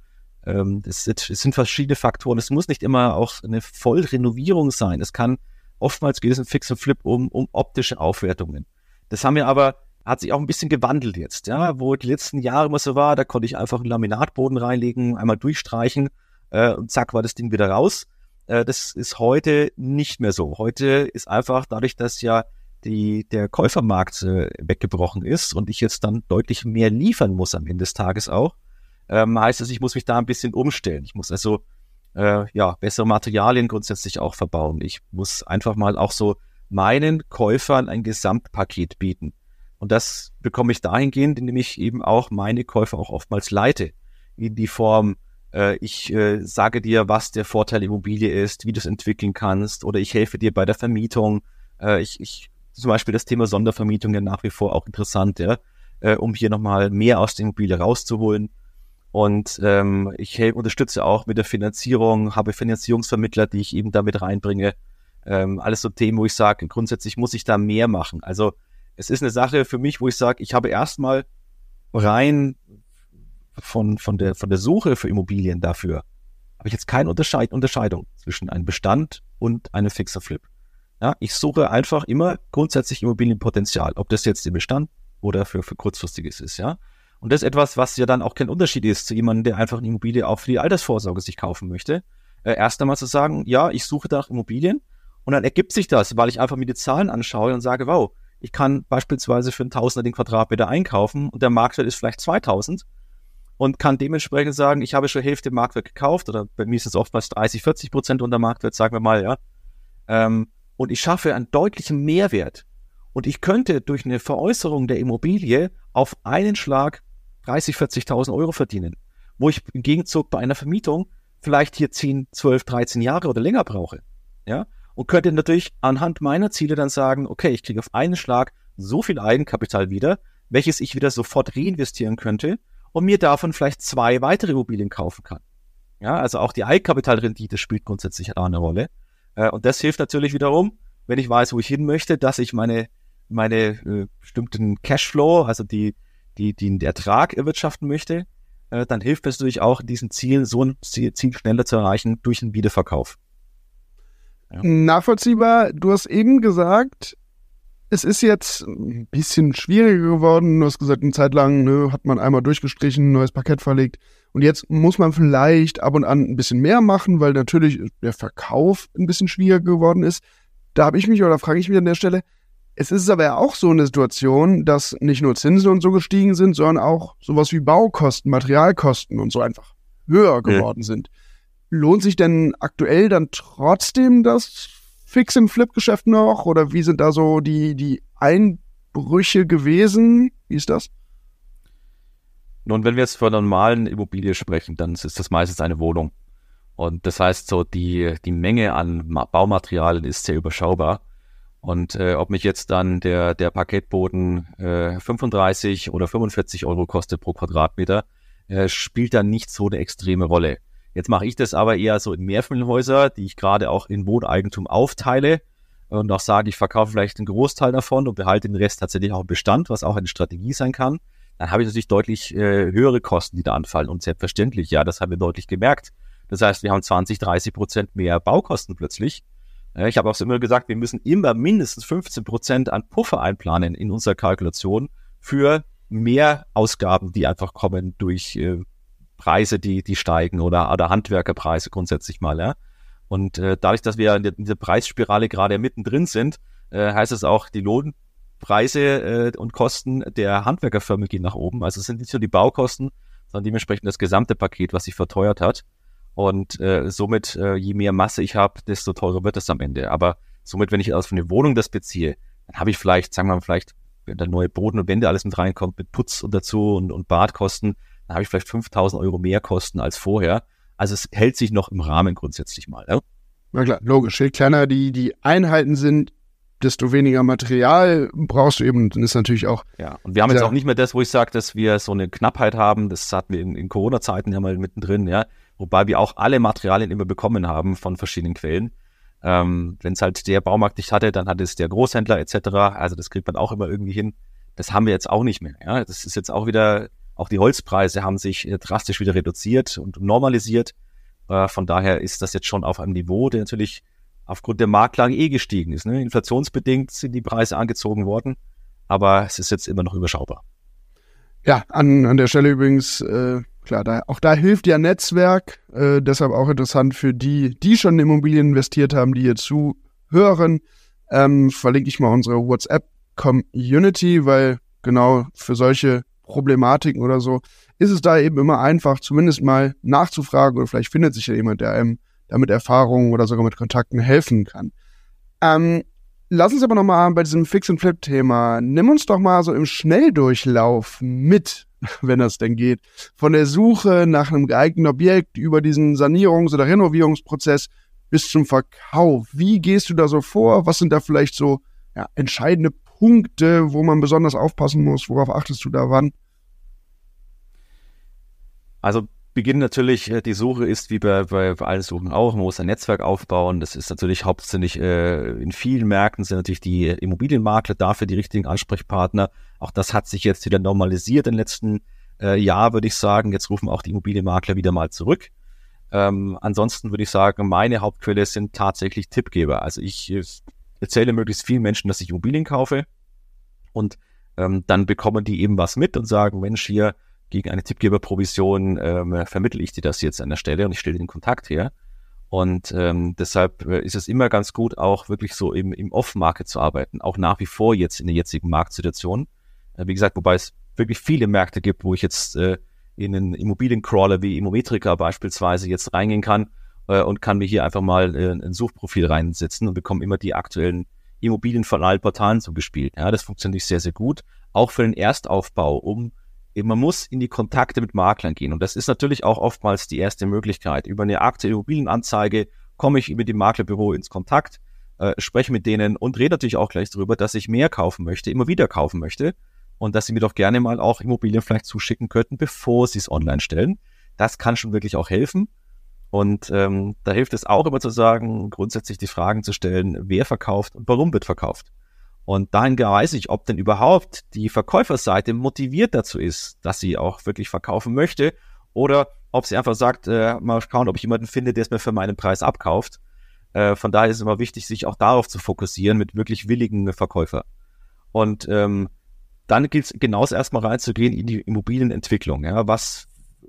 ähm, es, sind verschiedene Faktoren. Es muss nicht immer auch eine Vollrenovierung sein. Es kann oftmals geht es in Fix and Flip um, um optische Aufwertungen. Das haben wir aber hat sich auch ein bisschen gewandelt jetzt, ja, wo die letzten Jahre immer so war, da konnte ich einfach einen Laminatboden reinlegen, einmal durchstreichen äh, und zack war das Ding wieder raus. Äh, das ist heute nicht mehr so. Heute ist einfach dadurch, dass ja die, der Käufermarkt äh, weggebrochen ist und ich jetzt dann deutlich mehr liefern muss am Ende des Tages auch, ähm, heißt es, ich muss mich da ein bisschen umstellen. Ich muss also äh, ja bessere Materialien grundsätzlich auch verbauen. Ich muss einfach mal auch so meinen Käufern ein Gesamtpaket bieten. Und das bekomme ich dahingehend, indem ich eben auch meine Käufer auch oftmals leite. In die Form, äh, ich äh, sage dir, was der Vorteil Immobilie ist, wie du es entwickeln kannst, oder ich helfe dir bei der Vermietung. Äh, ich, ich, zum Beispiel das Thema Sondervermietung ja nach wie vor auch interessant, ja, äh, um hier nochmal mehr aus der Immobilie rauszuholen. Und ähm, ich helfe, unterstütze auch mit der Finanzierung, habe Finanzierungsvermittler, die ich eben damit reinbringe. Ähm, alles so Themen, wo ich sage, grundsätzlich muss ich da mehr machen. Also es ist eine Sache für mich, wo ich sage, ich habe erstmal rein von, von, der, von der Suche für Immobilien dafür, habe ich jetzt keine Unterscheid Unterscheidung zwischen einem Bestand und einem fixer Flip. Ja, ich suche einfach immer grundsätzlich Immobilienpotenzial, ob das jetzt im Bestand oder für, für kurzfristiges ist, ja. Und das ist etwas, was ja dann auch kein Unterschied ist zu jemandem, der einfach eine Immobilie auch für die Altersvorsorge sich kaufen möchte. Äh, erst einmal zu sagen, ja, ich suche nach Immobilien und dann ergibt sich das, weil ich einfach mir die Zahlen anschaue und sage, wow, ich kann beispielsweise für einen Tausender den Quadratmeter einkaufen und der Marktwert ist vielleicht 2000 und kann dementsprechend sagen, ich habe schon Hälfte Marktwert gekauft oder bei mir ist es oftmals 30, 40 Prozent unter Marktwert, sagen wir mal, ja. Ähm, und ich schaffe einen deutlichen Mehrwert. Und ich könnte durch eine Veräußerung der Immobilie auf einen Schlag 30, 40.000 Euro verdienen, wo ich im Gegenzug bei einer Vermietung vielleicht hier 10, 12, 13 Jahre oder länger brauche. Ja, und könnte natürlich anhand meiner Ziele dann sagen, okay, ich kriege auf einen Schlag so viel Eigenkapital wieder, welches ich wieder sofort reinvestieren könnte und mir davon vielleicht zwei weitere Immobilien kaufen kann. Ja, also auch die Eigenkapitalrendite spielt grundsätzlich eine Rolle. Äh, und das hilft natürlich wiederum, wenn ich weiß, wo ich hin möchte, dass ich meine, meine äh, bestimmten Cashflow, also die, die, die den Ertrag erwirtschaften möchte, äh, dann hilft es natürlich auch, diesen Zielen so ein Ziel, Ziel schneller zu erreichen durch einen Wiederverkauf. Ja. Nachvollziehbar. Du hast eben gesagt, es ist jetzt ein bisschen schwieriger geworden. Du hast gesagt, eine Zeit lang ne, hat man einmal durchgestrichen, neues Parkett verlegt. Und jetzt muss man vielleicht ab und an ein bisschen mehr machen, weil natürlich der Verkauf ein bisschen schwieriger geworden ist. Da habe ich mich oder frage ich mich an der Stelle, es ist aber ja auch so eine Situation, dass nicht nur Zinsen und so gestiegen sind, sondern auch sowas wie Baukosten, Materialkosten und so einfach höher geworden ja. sind. Lohnt sich denn aktuell dann trotzdem das Fix-and-Flip-Geschäft noch? Oder wie sind da so die, die Einbrüche gewesen? Wie ist das? Nun, wenn wir jetzt von einer normalen Immobilie sprechen, dann ist das meistens eine Wohnung. Und das heißt, so die, die Menge an Baumaterialien ist sehr überschaubar. Und äh, ob mich jetzt dann der, der Parkettboden äh, 35 oder 45 Euro kostet pro Quadratmeter, äh, spielt dann nicht so eine extreme Rolle. Jetzt mache ich das aber eher so in Mehrfamilienhäuser, die ich gerade auch in Wohneigentum aufteile und auch sage, ich verkaufe vielleicht einen Großteil davon und behalte den Rest tatsächlich auch im Bestand, was auch eine Strategie sein kann. Dann habe ich natürlich deutlich äh, höhere Kosten, die da anfallen. Und selbstverständlich, ja, das haben wir deutlich gemerkt. Das heißt, wir haben 20, 30 Prozent mehr Baukosten plötzlich. Ich habe auch immer gesagt, wir müssen immer mindestens 15 Prozent an Puffer einplanen in unserer Kalkulation für mehr Ausgaben, die einfach kommen durch äh, Preise, die, die steigen oder, oder Handwerkerpreise grundsätzlich mal, ja. Und äh, dadurch, dass wir in dieser Preisspirale gerade mittendrin sind, äh, heißt es auch, die Lohnpreise äh, und Kosten der Handwerkerfirmen gehen nach oben. Also es sind nicht nur die Baukosten, sondern dementsprechend das gesamte Paket, was sich verteuert hat. Und äh, somit, äh, je mehr Masse ich habe, desto teurer wird es am Ende. Aber somit, wenn ich aus von der Wohnung das beziehe, dann habe ich vielleicht, sagen wir mal, vielleicht, wenn der neue Boden und Wände alles mit reinkommt, mit Putz und dazu und, und Badkosten, dann habe ich vielleicht 5000 Euro mehr Kosten als vorher. Also es hält sich noch im Rahmen grundsätzlich mal. Ja? Na klar, logisch. Je kleiner die, die Einheiten sind, desto weniger Material brauchst du eben. Dann ist natürlich auch. Ja, und wir haben jetzt auch nicht mehr das, wo ich sage, dass wir so eine Knappheit haben. Das hatten wir in, in Corona-Zeiten ja mal mittendrin, ja. Wobei wir auch alle Materialien immer bekommen haben von verschiedenen Quellen. Ähm, Wenn es halt der Baumarkt nicht hatte, dann hat es der Großhändler etc. Also das kriegt man auch immer irgendwie hin. Das haben wir jetzt auch nicht mehr. Ja, das ist jetzt auch wieder auch die Holzpreise haben sich äh, drastisch wieder reduziert und normalisiert. Äh, von daher ist das jetzt schon auf einem Niveau, der natürlich aufgrund der Marktlage eh gestiegen ist. Ne? Inflationsbedingt sind die Preise angezogen worden, aber es ist jetzt immer noch überschaubar. Ja, an, an der Stelle übrigens, äh, klar, da, auch da hilft ja Netzwerk, äh, deshalb auch interessant für die, die schon in Immobilien investiert haben, die hier zuhören. Ähm, verlinke ich mal unsere WhatsApp-Community, weil genau für solche Problematiken oder so, ist es da eben immer einfach, zumindest mal nachzufragen oder vielleicht findet sich ja jemand, der einem damit Erfahrungen oder sogar mit Kontakten helfen kann. Ähm, lass uns aber nochmal bei diesem Fix-and-Flip-Thema, nimm uns doch mal so im Schnelldurchlauf mit, wenn das denn geht, von der Suche nach einem geeigneten Objekt über diesen Sanierungs- oder Renovierungsprozess bis zum Verkauf. Wie gehst du da so vor? Was sind da vielleicht so ja, entscheidende Punkte, wo man besonders aufpassen muss? Worauf achtest du da wann? Also Beginn natürlich, äh, die Suche ist wie bei, bei, bei allen Suchen auch, man muss ein Netzwerk aufbauen. Das ist natürlich hauptsächlich äh, in vielen Märkten sind natürlich die Immobilienmakler dafür die richtigen Ansprechpartner. Auch das hat sich jetzt wieder normalisiert im letzten äh, Jahr, würde ich sagen. Jetzt rufen auch die Immobilienmakler wieder mal zurück. Ähm, ansonsten würde ich sagen, meine Hauptquelle sind tatsächlich Tippgeber. Also ich äh, erzähle möglichst vielen Menschen, dass ich Immobilien kaufe und ähm, dann bekommen die eben was mit und sagen, Mensch, hier gegen eine Tippgeberprovision ähm, vermittle ich dir das jetzt an der Stelle und ich stelle den Kontakt her. Und ähm, deshalb äh, ist es immer ganz gut, auch wirklich so im, im Off-Market zu arbeiten, auch nach wie vor jetzt in der jetzigen Marktsituation. Äh, wie gesagt, wobei es wirklich viele Märkte gibt, wo ich jetzt äh, in einen Immobiliencrawler wie Immometrica beispielsweise jetzt reingehen kann äh, und kann mir hier einfach mal äh, ein Suchprofil reinsetzen und bekomme immer die aktuellen Immobilien von allen Portalen zugespielt. Ja, das funktioniert sehr, sehr gut. Auch für den Erstaufbau, um man muss in die Kontakte mit Maklern gehen. Und das ist natürlich auch oftmals die erste Möglichkeit. Über eine aktuelle Immobilienanzeige komme ich mit dem Maklerbüro ins Kontakt, äh, spreche mit denen und rede natürlich auch gleich darüber, dass ich mehr kaufen möchte, immer wieder kaufen möchte und dass sie mir doch gerne mal auch Immobilien vielleicht zuschicken könnten, bevor sie es online stellen. Das kann schon wirklich auch helfen. Und ähm, da hilft es auch immer zu sagen, grundsätzlich die Fragen zu stellen, wer verkauft und warum wird verkauft. Und dahin weiß ich, ob denn überhaupt die Verkäuferseite motiviert dazu ist, dass sie auch wirklich verkaufen möchte oder ob sie einfach sagt, äh, mal schauen, ob ich jemanden finde, der es mir für meinen Preis abkauft. Äh, von daher ist es immer wichtig, sich auch darauf zu fokussieren mit wirklich willigen Verkäufer. Und ähm, dann gilt es genauso erstmal reinzugehen in die Immobilienentwicklung. Ja, was,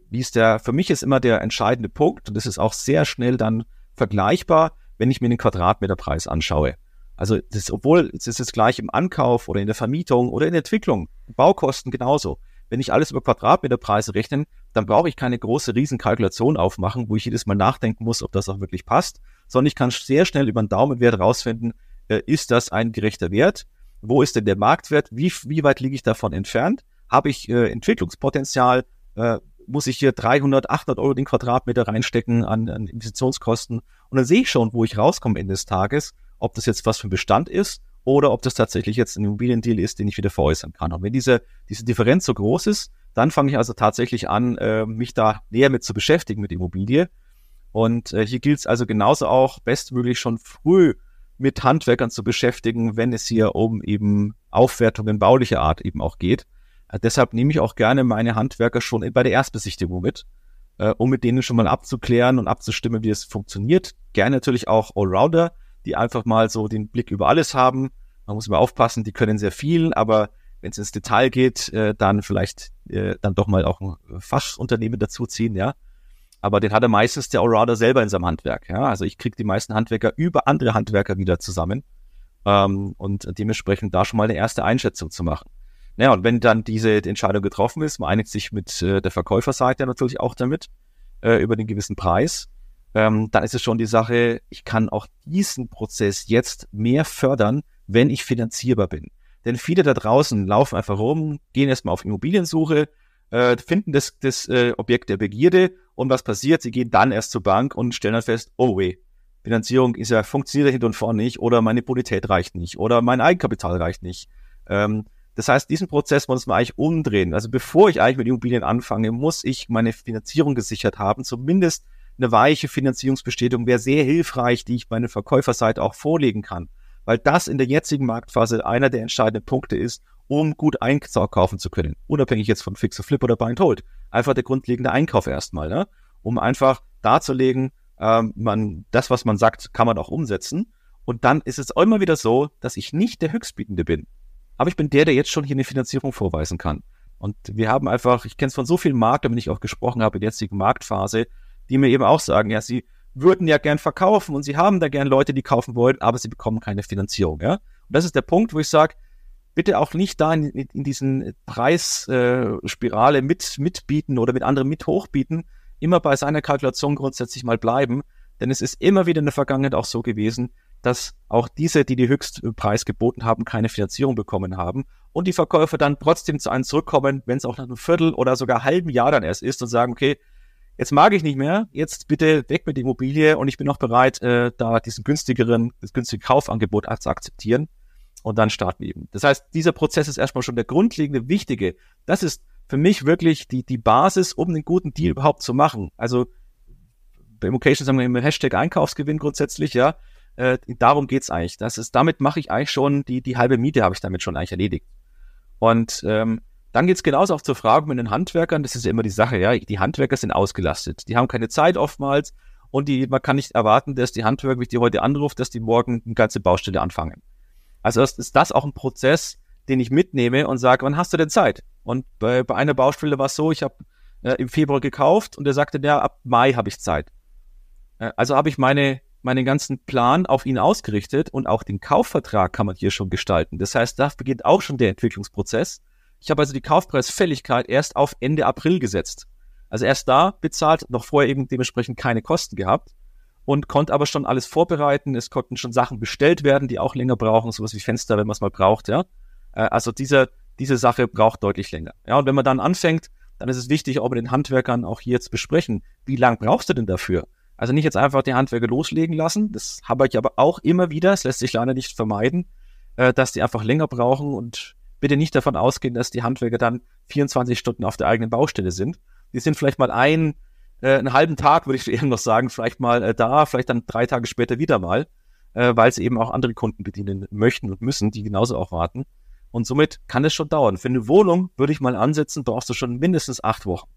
wie ist der, für mich ist immer der entscheidende Punkt und das ist auch sehr schnell dann vergleichbar, wenn ich mir den Quadratmeterpreis anschaue. Also das, obwohl es ist jetzt gleich im Ankauf oder in der Vermietung oder in der Entwicklung, Baukosten genauso. Wenn ich alles über Quadratmeterpreise rechne, dann brauche ich keine große Riesenkalkulation aufmachen, wo ich jedes Mal nachdenken muss, ob das auch wirklich passt, sondern ich kann sehr schnell über einen Daumenwert rausfinden, äh, ist das ein gerechter Wert? Wo ist denn der Marktwert? Wie, wie weit liege ich davon entfernt? Habe ich äh, Entwicklungspotenzial? Äh, muss ich hier 300, 800 Euro den Quadratmeter reinstecken an, an Investitionskosten? Und dann sehe ich schon, wo ich rauskomme Ende des Tages ob das jetzt was für ein Bestand ist oder ob das tatsächlich jetzt ein Immobiliendeal ist, den ich wieder veräußern kann. Und wenn diese, diese Differenz so groß ist, dann fange ich also tatsächlich an, äh, mich da näher mit zu beschäftigen mit Immobilie. Und äh, hier gilt es also genauso auch, bestmöglich schon früh mit Handwerkern zu beschäftigen, wenn es hier um eben Aufwertungen baulicher Art eben auch geht. Äh, deshalb nehme ich auch gerne meine Handwerker schon bei der Erstbesichtigung mit, äh, um mit denen schon mal abzuklären und abzustimmen, wie es funktioniert. Gerne natürlich auch Allrounder, die einfach mal so den Blick über alles haben. Man muss immer aufpassen, die können sehr viel, aber wenn es ins Detail geht, äh, dann vielleicht äh, dann doch mal auch ein Fachunternehmen dazuziehen, ja. aber den hat er meistens der Allrounder selber in seinem Handwerk. Ja? Also ich kriege die meisten Handwerker über andere Handwerker wieder zusammen ähm, und dementsprechend da schon mal eine erste Einschätzung zu machen. Naja, und wenn dann diese Entscheidung getroffen ist, man einigt sich mit äh, der Verkäuferseite natürlich auch damit äh, über den gewissen Preis, ähm, dann ist es schon die Sache, ich kann auch diesen Prozess jetzt mehr fördern, wenn ich finanzierbar bin. Denn viele da draußen laufen einfach rum, gehen erstmal auf Immobiliensuche, äh, finden das, das äh, Objekt der Begierde und was passiert? Sie gehen dann erst zur Bank und stellen dann fest, oh weh, Finanzierung ist ja, funktioniert hinten und vorne nicht oder meine Bonität reicht nicht oder mein Eigenkapital reicht nicht. Ähm, das heißt, diesen Prozess muss man eigentlich umdrehen. Also bevor ich eigentlich mit Immobilien anfange, muss ich meine Finanzierung gesichert haben. Zumindest eine weiche Finanzierungsbestätigung wäre sehr hilfreich, die ich meine Verkäuferseite auch vorlegen kann weil das in der jetzigen Marktphase einer der entscheidenden Punkte ist, um gut einkaufen zu können. Unabhängig jetzt von Fixer Flip oder Buy and Hold. Einfach der grundlegende Einkauf erstmal, ne? um einfach darzulegen, ähm, man, das, was man sagt, kann man auch umsetzen. Und dann ist es auch immer wieder so, dass ich nicht der Höchstbietende bin. Aber ich bin der, der jetzt schon hier eine Finanzierung vorweisen kann. Und wir haben einfach, ich kenne es von so vielen Maklern, wenn ich auch gesprochen habe in der jetzigen Marktphase, die mir eben auch sagen, ja, sie würden ja gern verkaufen und sie haben da gern Leute, die kaufen wollen, aber sie bekommen keine Finanzierung. Ja? Und das ist der Punkt, wo ich sage, bitte auch nicht da in, in diesen Preisspirale äh, mit mitbieten oder mit anderen mit hochbieten, immer bei seiner Kalkulation grundsätzlich mal bleiben, denn es ist immer wieder in der Vergangenheit auch so gewesen, dass auch diese, die die Höchstpreis geboten haben, keine Finanzierung bekommen haben und die Verkäufer dann trotzdem zu einem zurückkommen, wenn es auch nach einem Viertel oder sogar halben Jahr dann erst ist und sagen, okay, jetzt mag ich nicht mehr, jetzt bitte weg mit der Immobilie und ich bin auch bereit, äh, da diesen günstigeren, das günstige Kaufangebot zu akzeptieren und dann starten wir eben. Das heißt, dieser Prozess ist erstmal schon der grundlegende, wichtige. Das ist für mich wirklich die, die Basis, um einen guten Deal überhaupt zu machen. Also bei Immocation sagen wir immer Hashtag Einkaufsgewinn grundsätzlich, ja. Äh, darum geht's eigentlich. Das ist, damit mache ich eigentlich schon die, die halbe Miete habe ich damit schon eigentlich erledigt. Und ähm, dann geht's genauso auch zur Frage mit den Handwerkern. Das ist ja immer die Sache, ja. Die Handwerker sind ausgelastet. Die haben keine Zeit oftmals und die, man kann nicht erwarten, dass die Handwerker, wie ich die heute anrufe, dass die morgen eine ganze Baustelle anfangen. Also ist das auch ein Prozess, den ich mitnehme und sage, wann hast du denn Zeit? Und bei, bei einer Baustelle war es so, ich habe äh, im Februar gekauft und er sagte, ja, ab Mai habe ich Zeit. Äh, also habe ich meine, meinen ganzen Plan auf ihn ausgerichtet und auch den Kaufvertrag kann man hier schon gestalten. Das heißt, da beginnt auch schon der Entwicklungsprozess. Ich habe also die Kaufpreisfälligkeit erst auf Ende April gesetzt. Also erst da bezahlt, noch vorher eben dementsprechend keine Kosten gehabt und konnte aber schon alles vorbereiten. Es konnten schon Sachen bestellt werden, die auch länger brauchen, sowas wie Fenster, wenn man es mal braucht, ja. Äh, also diese, diese Sache braucht deutlich länger. Ja, und wenn man dann anfängt, dann ist es wichtig, auch mit den Handwerkern auch hier zu besprechen, wie lang brauchst du denn dafür? Also nicht jetzt einfach die Handwerker loslegen lassen. Das habe ich aber auch immer wieder, es lässt sich leider nicht vermeiden, äh, dass die einfach länger brauchen und bitte nicht davon ausgehen, dass die Handwerker dann 24 Stunden auf der eigenen Baustelle sind. Die sind vielleicht mal ein, äh, einen halben Tag, würde ich eher noch sagen, vielleicht mal äh, da, vielleicht dann drei Tage später wieder mal, äh, weil sie eben auch andere Kunden bedienen möchten und müssen, die genauso auch warten. Und somit kann es schon dauern. Für eine Wohnung würde ich mal ansetzen, brauchst du schon mindestens acht Wochen.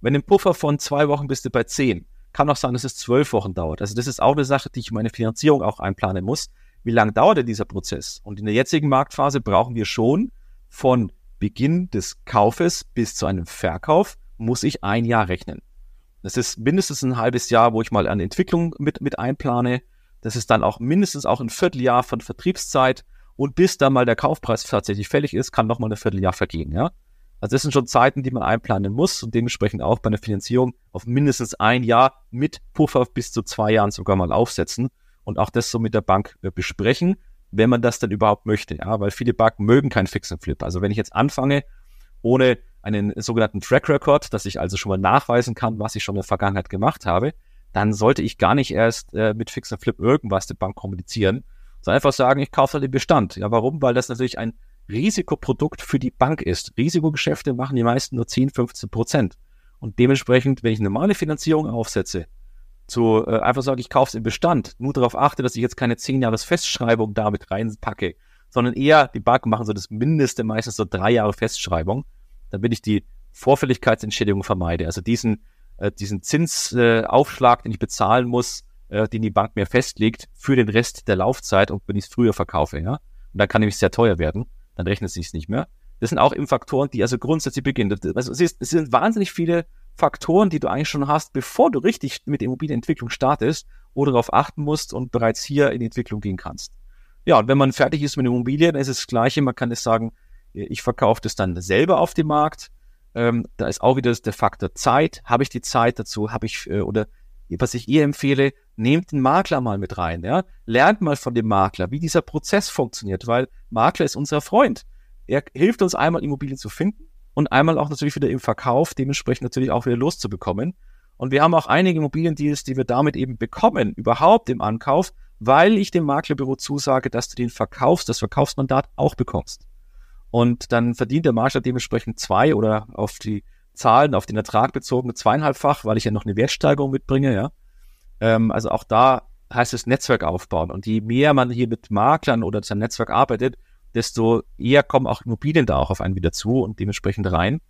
Wenn im Puffer von zwei Wochen bist du bei zehn, kann auch sein, dass es zwölf Wochen dauert. Also das ist auch eine Sache, die ich meine Finanzierung auch einplanen muss. Wie lange dauert denn dieser Prozess? Und in der jetzigen Marktphase brauchen wir schon von Beginn des Kaufes bis zu einem Verkauf muss ich ein Jahr rechnen. Das ist mindestens ein halbes Jahr, wo ich mal eine Entwicklung mit, mit einplane. Das ist dann auch mindestens auch ein Vierteljahr von Vertriebszeit. Und bis dann mal der Kaufpreis tatsächlich fällig ist, kann noch mal ein Vierteljahr vergehen, ja. Also das sind schon Zeiten, die man einplanen muss und dementsprechend auch bei einer Finanzierung auf mindestens ein Jahr mit Puffer bis zu zwei Jahren sogar mal aufsetzen und auch das so mit der Bank äh, besprechen wenn man das dann überhaupt möchte. Ja, weil viele Banken mögen keinen Fix and Flip. Also wenn ich jetzt anfange, ohne einen sogenannten Track Record, dass ich also schon mal nachweisen kann, was ich schon in der Vergangenheit gemacht habe, dann sollte ich gar nicht erst äh, mit Fix and Flip irgendwas der Bank kommunizieren, sondern einfach sagen, ich kaufe halt den Bestand. Ja, warum? Weil das natürlich ein Risikoprodukt für die Bank ist. Risikogeschäfte machen die meisten nur 10, 15 Prozent. Und dementsprechend, wenn ich normale Finanzierung aufsetze, zu äh, einfach sagen, ich kaufe es im Bestand, nur darauf achte, dass ich jetzt keine 10 Jahres Festschreibung damit reinpacke, sondern eher, die Banken machen so das Mindeste, meistens so drei Jahre Festschreibung, damit ich die Vorfälligkeitsentschädigung vermeide. Also diesen, äh, diesen Zinsaufschlag, äh, den ich bezahlen muss, äh, den die Bank mir festlegt, für den Rest der Laufzeit und wenn ich es früher verkaufe, ja. Und dann kann nämlich sehr teuer werden, dann rechnet es sich nicht mehr. Das sind auch eben Faktoren, die also grundsätzlich beginnen. Also es, ist, es sind wahnsinnig viele Faktoren, die du eigentlich schon hast, bevor du richtig mit Immobilienentwicklung startest oder darauf achten musst und bereits hier in die Entwicklung gehen kannst. Ja, und wenn man fertig ist mit Immobilien, dann ist es das Gleiche. Man kann es sagen, ich verkaufe das dann selber auf dem Markt. Ähm, da ist auch wieder der Faktor Zeit. Habe ich die Zeit dazu? Habe ich, äh, oder was ich ihr empfehle, nehmt den Makler mal mit rein. Ja? Lernt mal von dem Makler, wie dieser Prozess funktioniert, weil Makler ist unser Freund. Er hilft uns einmal Immobilien zu finden und einmal auch natürlich wieder im Verkauf, dementsprechend natürlich auch wieder loszubekommen. Und wir haben auch einige Immobiliendeals, die wir damit eben bekommen, überhaupt im Ankauf, weil ich dem Maklerbüro zusage, dass du den Verkaufs, das Verkaufsmandat auch bekommst. Und dann verdient der Makler dementsprechend zwei oder auf die Zahlen, auf den Ertrag bezogen zweieinhalbfach, weil ich ja noch eine Wertsteigerung mitbringe, ja. Ähm, also auch da heißt es Netzwerk aufbauen. Und je mehr man hier mit Maklern oder seinem Netzwerk arbeitet, desto eher kommen auch Immobilien da auch auf einen wieder zu und dementsprechend rein.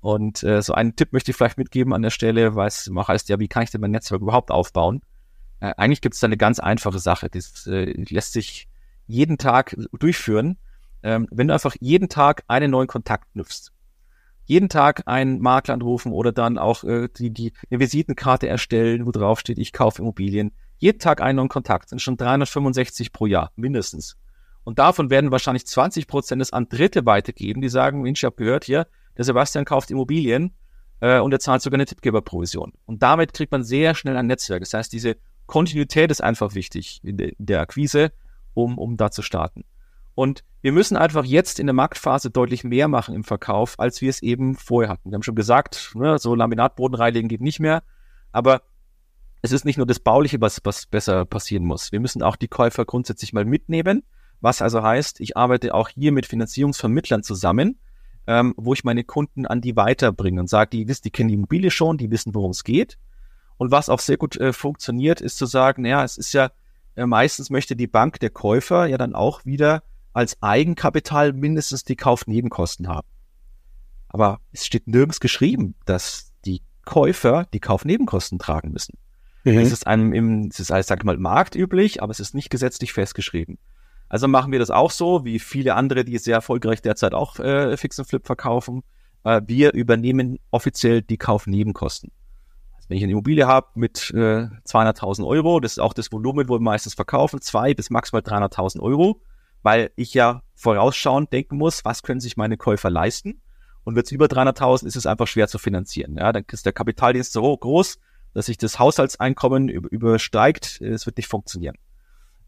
Und äh, so einen Tipp möchte ich vielleicht mitgeben an der Stelle, weil es immer heißt, ja, wie kann ich denn mein Netzwerk überhaupt aufbauen? Äh, eigentlich gibt es da eine ganz einfache Sache, das äh, lässt sich jeden Tag durchführen. Ähm, wenn du einfach jeden Tag einen neuen Kontakt knüpfst, jeden Tag einen Makler anrufen oder dann auch äh, die, die eine Visitenkarte erstellen, wo drauf steht, ich kaufe Immobilien. Jeden Tag einen neuen Kontakt, sind schon 365 pro Jahr, mindestens. Und davon werden wahrscheinlich 20 Prozent es an Dritte weitergeben, die sagen, Mensch, ich habe gehört hier, der Sebastian kauft Immobilien äh, und er zahlt sogar eine Tippgeberprovision. Und damit kriegt man sehr schnell ein Netzwerk. Das heißt, diese Kontinuität ist einfach wichtig in, de, in der Akquise, um, um da zu starten. Und wir müssen einfach jetzt in der Marktphase deutlich mehr machen im Verkauf, als wir es eben vorher hatten. Wir haben schon gesagt, ne, so Laminatboden reinlegen geht nicht mehr. Aber es ist nicht nur das Bauliche, was, was besser passieren muss. Wir müssen auch die Käufer grundsätzlich mal mitnehmen was also heißt, ich arbeite auch hier mit Finanzierungsvermittlern zusammen, ähm, wo ich meine Kunden an die weiterbringe und sage, die wissen, die kennen die Immobilie schon, die wissen, worum es geht. Und was auch sehr gut äh, funktioniert, ist zu sagen, ja, es ist ja äh, meistens möchte die Bank der Käufer ja dann auch wieder als Eigenkapital mindestens die Kaufnebenkosten haben. Aber es steht nirgends geschrieben, dass die Käufer die Kaufnebenkosten tragen müssen. Mhm. Es ist einem im, es ist, sag ich mal, marktüblich, aber es ist nicht gesetzlich festgeschrieben. Also machen wir das auch so, wie viele andere, die sehr erfolgreich derzeit auch äh, Fix und Flip verkaufen. Äh, wir übernehmen offiziell die Kaufnebenkosten. Also wenn ich eine Immobilie habe mit äh, 200.000 Euro, das ist auch das Volumen, wo wir meistens verkaufen, zwei bis maximal 300.000 Euro, weil ich ja vorausschauend denken muss, was können sich meine Käufer leisten. Und wird es über 300.000, ist es einfach schwer zu finanzieren. Ja, dann ist der Kapitaldienst so groß, dass sich das Haushaltseinkommen übersteigt. Es wird nicht funktionieren.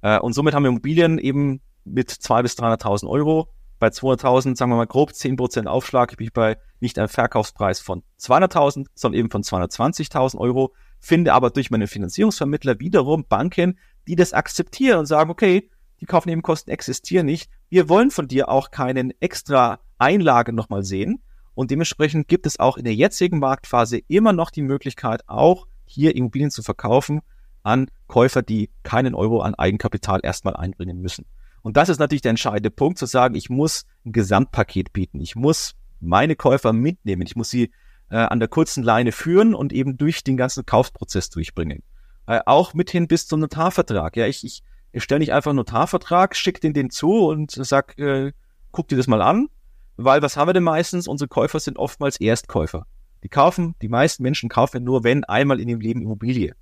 Äh, und somit haben wir Immobilien eben mit 200.000 bis 300.000 Euro. Bei 200.000, sagen wir mal grob 10% Aufschlag, bin ich bei nicht einem Verkaufspreis von 200.000, sondern eben von 220.000 Euro. Finde aber durch meine Finanzierungsvermittler wiederum Banken, die das akzeptieren und sagen, okay, die Kaufnebenkosten existieren nicht. Wir wollen von dir auch keinen extra Einlage nochmal sehen. Und dementsprechend gibt es auch in der jetzigen Marktphase immer noch die Möglichkeit, auch hier Immobilien zu verkaufen an Käufer, die keinen Euro an Eigenkapital erstmal einbringen müssen. Und das ist natürlich der entscheidende Punkt, zu sagen, ich muss ein Gesamtpaket bieten. Ich muss meine Käufer mitnehmen. Ich muss sie äh, an der kurzen Leine führen und eben durch den ganzen Kaufprozess durchbringen. Äh, auch mithin bis zum Notarvertrag. Ja, ich, ich, ich stelle nicht einfach einen Notarvertrag, schicke den den zu und sag, äh, guck dir das mal an. Weil was haben wir denn meistens? Unsere Käufer sind oftmals Erstkäufer. Die kaufen, die meisten Menschen kaufen nur, wenn einmal in ihrem Leben Immobilie.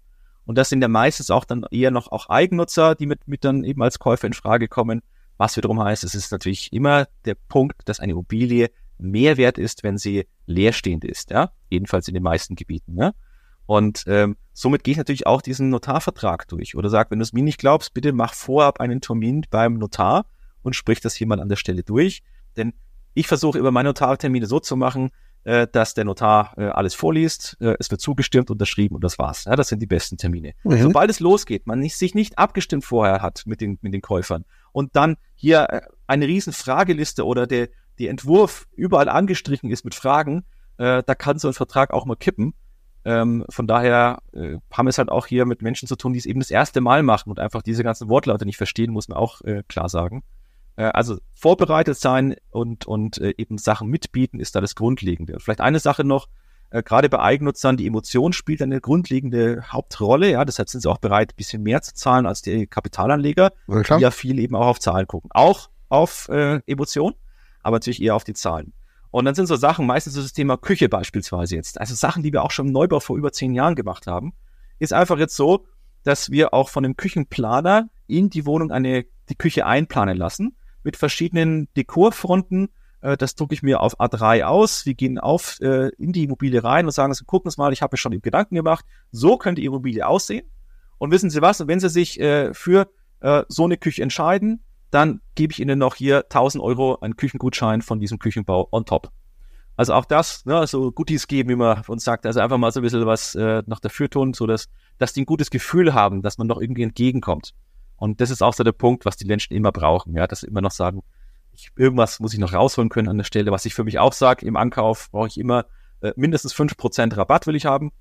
Und das sind ja meistens auch dann eher noch auch Eigennutzer, die mit, mit dann eben als Käufer in Frage kommen. Was wiederum heißt, es ist natürlich immer der Punkt, dass eine Immobilie mehr wert ist, wenn sie leerstehend ist, ja, jedenfalls in den meisten Gebieten. Ja? Und ähm, somit gehe ich natürlich auch diesen Notarvertrag durch oder sage, wenn du es mir nicht glaubst, bitte mach vorab einen Termin beim Notar und sprich das hier mal an der Stelle durch. Denn ich versuche über meine Notartermine so zu machen, äh, dass der Notar äh, alles vorliest, äh, es wird zugestimmt, unterschrieben und das war's. Ja, das sind die besten Termine. Mhm. Sobald es losgeht, man nicht, sich nicht abgestimmt vorher hat mit den, mit den Käufern und dann hier äh, eine riesen Frageliste oder der, der Entwurf überall angestrichen ist mit Fragen, äh, da kann so ein Vertrag auch mal kippen. Ähm, von daher äh, haben wir es halt auch hier mit Menschen zu tun, die es eben das erste Mal machen und einfach diese ganzen Wortlaute nicht verstehen, muss man auch äh, klar sagen. Äh, also vorbereitet sein und, und äh, eben Sachen mitbieten ist da das Grundlegende. Und vielleicht eine Sache noch, äh, gerade bei Eigennutzern, die Emotion spielt eine grundlegende Hauptrolle. Ja, deshalb sind sie auch bereit, ein bisschen mehr zu zahlen als die Kapitalanleger, ja, die ja viel eben auch auf Zahlen gucken. Auch auf äh, Emotion, aber natürlich eher auf die Zahlen. Und dann sind so Sachen, meistens so das Thema Küche beispielsweise jetzt. Also Sachen, die wir auch schon im Neubau vor über zehn Jahren gemacht haben, ist einfach jetzt so, dass wir auch von dem Küchenplaner in die Wohnung eine, die Küche einplanen lassen mit verschiedenen Dekorfronten. Äh, das drucke ich mir auf A3 aus. Wir gehen auf äh, in die Immobilie rein und sagen, also, gucken Sie mal, ich habe mir schon Gedanken gemacht. So könnte die Immobilie aussehen. Und wissen Sie was? Und wenn Sie sich äh, für äh, so eine Küche entscheiden, dann gebe ich Ihnen noch hier 1000 Euro einen Küchengutschein von diesem Küchenbau on top. Also auch das, ne, so Goodies geben, wie man uns sagt, also einfach mal so ein bisschen was äh, noch dafür tun, so dass, dass die ein gutes Gefühl haben, dass man noch irgendwie entgegenkommt. Und das ist auch so der Punkt, was die Menschen immer brauchen, ja, dass sie immer noch sagen, ich, irgendwas muss ich noch rausholen können an der Stelle, was ich für mich auch sage, im Ankauf brauche ich immer äh, mindestens fünf Prozent Rabatt will ich haben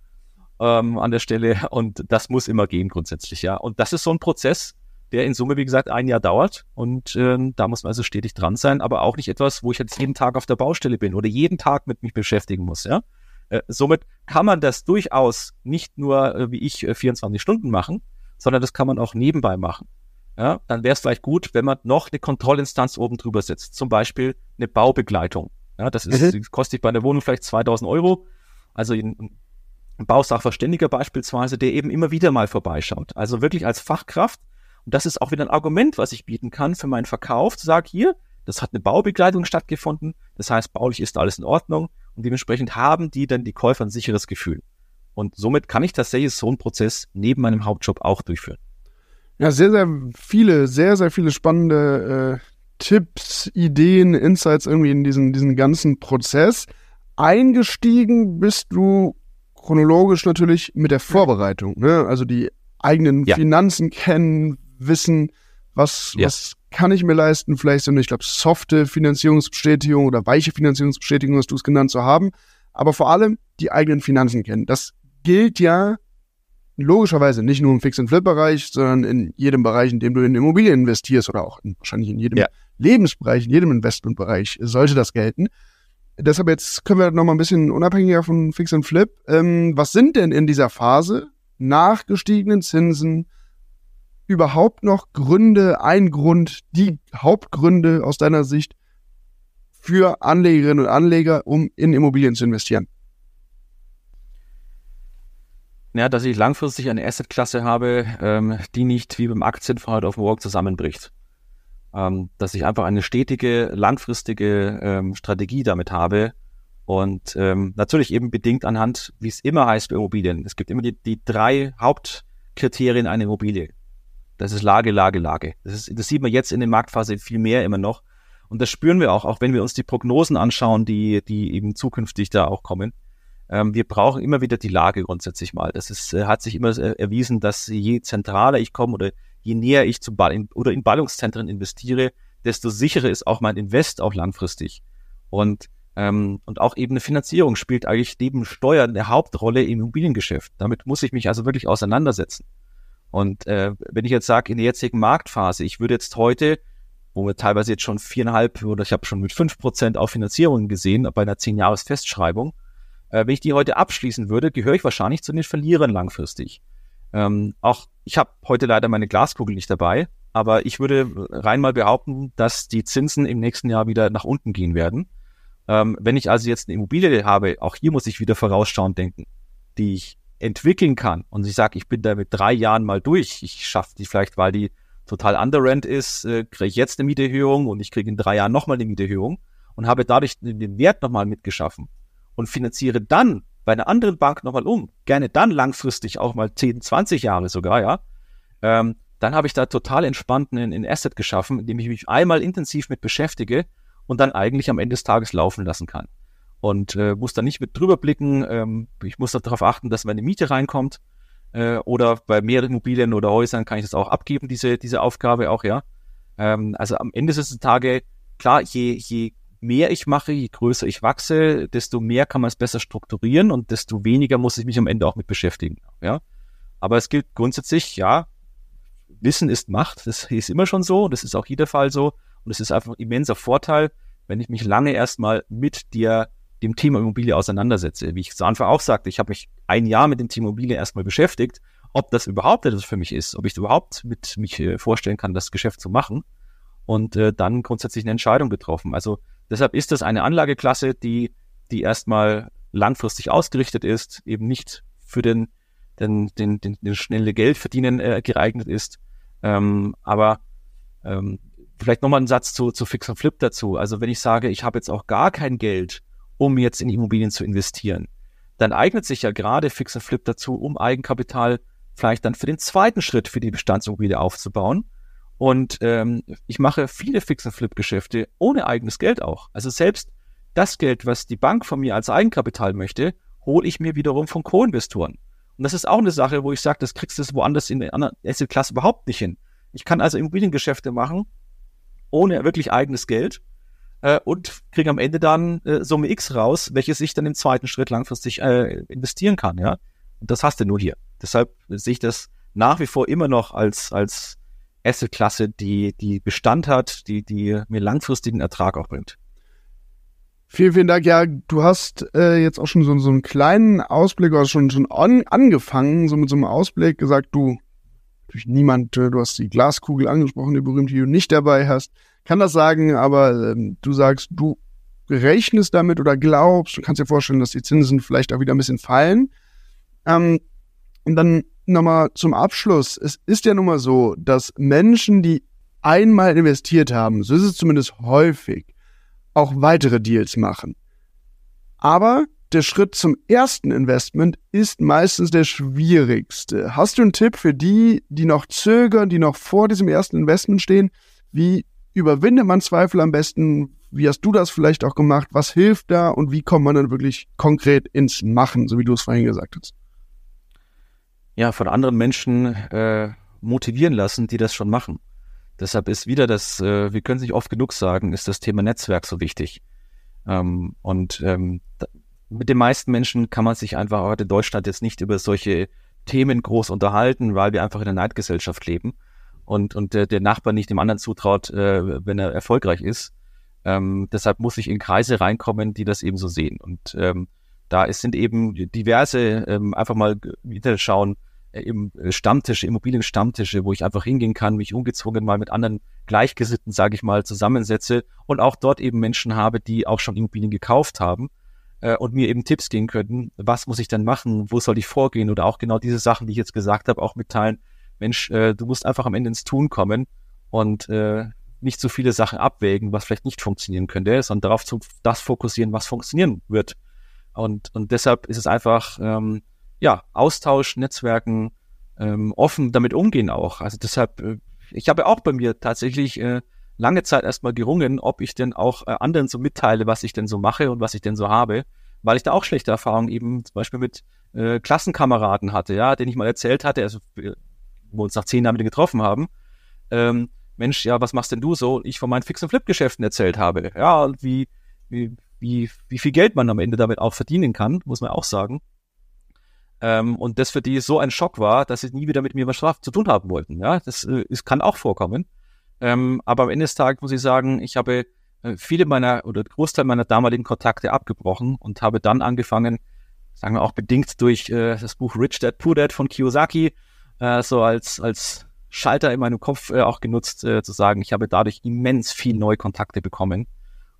ähm, an der Stelle und das muss immer gehen grundsätzlich, ja. Und das ist so ein Prozess, der in Summe, wie gesagt, ein Jahr dauert. Und ähm, da muss man also stetig dran sein, aber auch nicht etwas, wo ich jetzt jeden Tag auf der Baustelle bin oder jeden Tag mit mich beschäftigen muss. Ja? Äh, somit kann man das durchaus nicht nur, äh, wie ich, äh, 24 Stunden machen, sondern das kann man auch nebenbei machen. Ja? Dann wäre es vielleicht gut, wenn man noch eine Kontrollinstanz oben drüber setzt. Zum Beispiel eine Baubegleitung. Ja, das ist, mhm. kostet bei einer Wohnung vielleicht 2000 Euro. Also ein Bausachverständiger beispielsweise, der eben immer wieder mal vorbeischaut. Also wirklich als Fachkraft und das ist auch wieder ein Argument, was ich bieten kann für meinen Verkauf, zu sagen, hier, das hat eine Baubegleitung stattgefunden, das heißt, baulich ist alles in Ordnung und dementsprechend haben die dann die Käufer ein sicheres Gefühl. Und somit kann ich tatsächlich so einen Prozess neben meinem Hauptjob auch durchführen. Ja, sehr, sehr viele, sehr, sehr viele spannende äh, Tipps, Ideen, Insights irgendwie in diesen, diesen ganzen Prozess. Eingestiegen bist du chronologisch natürlich mit der Vorbereitung, ne? Also die eigenen ja. Finanzen kennen, wissen, was, ja. was kann ich mir leisten, vielleicht so eine, ich glaube, softe Finanzierungsbestätigung oder weiche Finanzierungsbestätigung, hast du es genannt, zu haben, aber vor allem die eigenen Finanzen kennen. Das gilt ja logischerweise nicht nur im Fix-and-Flip-Bereich, sondern in jedem Bereich, in dem du in Immobilien investierst oder auch in, wahrscheinlich in jedem ja. Lebensbereich, in jedem Investmentbereich sollte das gelten. Deshalb jetzt können wir noch mal ein bisschen unabhängiger von Fix and Flip. Ähm, was sind denn in dieser Phase nach gestiegenen Zinsen überhaupt noch Gründe, ein Grund, die Hauptgründe aus deiner Sicht für Anlegerinnen und Anleger, um in Immobilien zu investieren? Ja, dass ich langfristig eine Assetklasse habe, ähm, die nicht wie beim Aktienfonds halt auf morgen zusammenbricht. Ähm, dass ich einfach eine stetige, langfristige ähm, Strategie damit habe und ähm, natürlich eben bedingt anhand, wie es immer heißt bei Immobilien. Es gibt immer die, die drei Hauptkriterien einer Immobilie. Das ist Lage, Lage, Lage. Das, ist, das sieht man jetzt in der Marktphase viel mehr immer noch. Und das spüren wir auch, auch wenn wir uns die Prognosen anschauen, die, die eben zukünftig da auch kommen. Ähm, wir brauchen immer wieder die Lage grundsätzlich mal. Das ist, äh, hat sich immer äh, erwiesen, dass je zentraler ich komme oder je näher ich zu Ball in, oder in Ballungszentren investiere, desto sicherer ist auch mein Invest auch langfristig. Und ähm, und auch eben eine Finanzierung spielt eigentlich neben Steuern eine Hauptrolle im Immobiliengeschäft. Damit muss ich mich also wirklich auseinandersetzen. Und äh, wenn ich jetzt sage, in der jetzigen Marktphase, ich würde jetzt heute, wo wir teilweise jetzt schon viereinhalb oder ich habe schon mit fünf Prozent auf Finanzierungen gesehen, bei einer zehn Jahres Festschreibung, äh, wenn ich die heute abschließen würde, gehöre ich wahrscheinlich zu den Verlierern langfristig. Ähm, auch ich habe heute leider meine Glaskugel nicht dabei, aber ich würde rein mal behaupten, dass die Zinsen im nächsten Jahr wieder nach unten gehen werden. Ähm, wenn ich also jetzt eine Immobilie habe, auch hier muss ich wieder vorausschauend denken, die ich entwickeln kann und ich sage, ich bin da mit drei Jahren mal durch, ich schaffe die vielleicht, weil die total underrent ist, äh, kriege ich jetzt eine Mieterhöhung und ich kriege in drei Jahren nochmal eine Mieterhöhung und habe dadurch den Wert nochmal mitgeschaffen und finanziere dann bei einer anderen Bank nochmal um, gerne dann langfristig auch mal 10, 20 Jahre sogar, ja, ähm, dann habe ich da total entspannten in, in Asset geschaffen, indem ich mich einmal intensiv mit beschäftige und dann eigentlich am Ende des Tages laufen lassen kann. Und äh, muss dann nicht mit drüber blicken, ähm, ich muss darauf achten, dass meine Miete reinkommt. Äh, oder bei mehreren Immobilien oder Häusern kann ich das auch abgeben, diese, diese Aufgabe auch, ja. Ähm, also am Ende des Tages, klar, je, je mehr ich mache, je größer ich wachse, desto mehr kann man es besser strukturieren und desto weniger muss ich mich am Ende auch mit beschäftigen. Ja. Aber es gilt grundsätzlich, ja, Wissen ist Macht, das ist immer schon so, das ist auch jeder Fall so. Und es ist einfach ein immenser Vorteil, wenn ich mich lange erstmal mit dir, dem Thema Immobilie auseinandersetze. Wie ich zu Anfang auch sagte, ich habe mich ein Jahr mit dem Thema Immobilie erstmal beschäftigt, ob das überhaupt etwas für mich ist, ob ich überhaupt mit mich äh, vorstellen kann, das Geschäft zu machen und äh, dann grundsätzlich eine Entscheidung getroffen. Also Deshalb ist das eine Anlageklasse, die, die erstmal langfristig ausgerichtet ist, eben nicht für den, den, den, den, den schnelle Geld verdienen äh, geeignet ist. Ähm, aber ähm, vielleicht nochmal einen Satz zu, zu Fix und Flip dazu. Also wenn ich sage, ich habe jetzt auch gar kein Geld, um jetzt in Immobilien zu investieren, dann eignet sich ja gerade Fix und Flip dazu, um Eigenkapital vielleicht dann für den zweiten Schritt für die Bestandsimmobilie aufzubauen. Und ähm, ich mache viele Fix und Flip Geschäfte ohne eigenes Geld auch. Also selbst das Geld, was die Bank von mir als Eigenkapital möchte, hole ich mir wiederum von Co-Investoren. Und das ist auch eine Sache, wo ich sage, das kriegst du woanders in der anderen Asset-Klasse überhaupt nicht hin. Ich kann also Immobiliengeschäfte machen, ohne wirklich eigenes Geld äh, und kriege am Ende dann äh, Summe X raus, welches ich dann im zweiten Schritt langfristig äh, investieren kann. Ja, und das hast du nur hier. Deshalb sehe ich das nach wie vor immer noch als als Asset-Klasse, die die Bestand hat, die die mir langfristigen Ertrag auch bringt. Vielen, vielen Dank. Ja, du hast äh, jetzt auch schon so, so einen kleinen Ausblick, oder schon, schon on, angefangen, so mit so einem Ausblick gesagt, du, natürlich niemand, äh, du hast die Glaskugel angesprochen, die berühmte, die du nicht dabei hast, kann das sagen, aber ähm, du sagst, du rechnest damit oder glaubst, du kannst dir vorstellen, dass die Zinsen vielleicht auch wieder ein bisschen fallen. Ähm, und dann nochmal zum Abschluss. Es ist ja nun mal so, dass Menschen, die einmal investiert haben, so ist es zumindest häufig, auch weitere Deals machen. Aber der Schritt zum ersten Investment ist meistens der schwierigste. Hast du einen Tipp für die, die noch zögern, die noch vor diesem ersten Investment stehen? Wie überwindet man Zweifel am besten? Wie hast du das vielleicht auch gemacht? Was hilft da und wie kommt man dann wirklich konkret ins Machen, so wie du es vorhin gesagt hast? Ja, von anderen Menschen äh, motivieren lassen, die das schon machen. Deshalb ist wieder das, äh, wir können es nicht oft genug sagen, ist das Thema Netzwerk so wichtig. Ähm, und ähm, da, mit den meisten Menschen kann man sich einfach heute in Deutschland jetzt nicht über solche Themen groß unterhalten, weil wir einfach in einer Neidgesellschaft leben und, und der, der Nachbar nicht dem anderen zutraut, äh, wenn er erfolgreich ist. Ähm, deshalb muss ich in Kreise reinkommen, die das eben so sehen. Und ähm, da ist, sind eben diverse, ähm, einfach mal wieder schauen, eben äh, Stammtische, Immobilienstammtische, wo ich einfach hingehen kann, mich ungezwungen mal mit anderen Gleichgesinnten, sage ich mal, zusammensetze und auch dort eben Menschen habe, die auch schon Immobilien gekauft haben äh, und mir eben Tipps geben könnten, was muss ich denn machen, wo soll ich vorgehen oder auch genau diese Sachen, die ich jetzt gesagt habe, auch mitteilen. Mensch, äh, du musst einfach am Ende ins Tun kommen und äh, nicht so viele Sachen abwägen, was vielleicht nicht funktionieren könnte, sondern darauf zu das fokussieren, was funktionieren wird. Und, und deshalb ist es einfach ähm, ja, Austausch, Netzwerken, ähm, offen damit umgehen auch. Also deshalb, äh, ich habe auch bei mir tatsächlich äh, lange Zeit erstmal gerungen, ob ich denn auch äh, anderen so mitteile, was ich denn so mache und was ich denn so habe, weil ich da auch schlechte Erfahrungen eben zum Beispiel mit äh, Klassenkameraden hatte, ja, den ich mal erzählt hatte, also wo uns nach zehn Jahren wieder getroffen haben. Ähm, Mensch, ja, was machst denn du so? Ich von meinen Fix- und Flip-Geschäften erzählt habe. Ja, wie, wie, wie, wie viel Geld man am Ende damit auch verdienen kann, muss man auch sagen. Ähm, und das für die so ein Schock war, dass sie nie wieder mit mir was zu tun haben wollten. Ja, das, äh, das kann auch vorkommen. Ähm, aber am Ende des Tages muss ich sagen, ich habe äh, viele meiner oder Großteil meiner damaligen Kontakte abgebrochen und habe dann angefangen, sagen wir auch bedingt durch äh, das Buch Rich Dad Poor Dad von Kiyosaki, äh, so als, als Schalter in meinem Kopf äh, auch genutzt, äh, zu sagen, ich habe dadurch immens viel neue Kontakte bekommen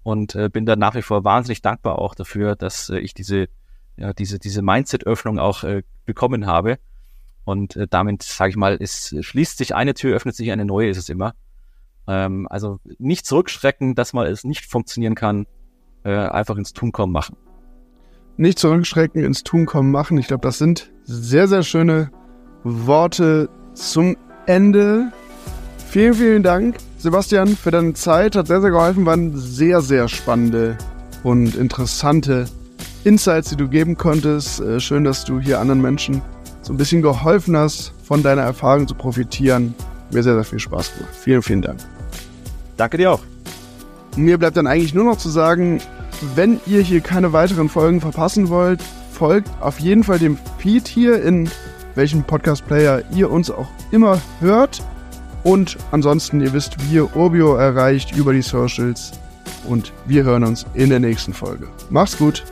und äh, bin da nach wie vor wahnsinnig dankbar auch dafür, dass ich diese ja, diese, diese Mindset-Öffnung auch äh, bekommen habe. Und äh, damit, sage ich mal, es schließt sich eine Tür, öffnet sich eine neue, ist es immer. Ähm, also nicht zurückschrecken, dass mal es nicht funktionieren kann, äh, einfach ins Tun kommen machen. Nicht zurückschrecken, ins Tun kommen machen. Ich glaube, das sind sehr, sehr schöne Worte zum Ende. Vielen, vielen Dank, Sebastian, für deine Zeit. Hat sehr, sehr geholfen. Waren sehr, sehr spannende und interessante Insights, die du geben konntest. Äh, schön, dass du hier anderen Menschen so ein bisschen geholfen hast, von deiner Erfahrung zu profitieren. Mir sehr, sehr viel Spaß gemacht. Vielen, vielen Dank. Danke dir auch. Mir bleibt dann eigentlich nur noch zu sagen, wenn ihr hier keine weiteren Folgen verpassen wollt, folgt auf jeden Fall dem Feed hier, in welchem Podcast-Player ihr uns auch immer hört. Und ansonsten, ihr wisst, wie ihr Urbio erreicht über die Socials. Und wir hören uns in der nächsten Folge. Macht's gut.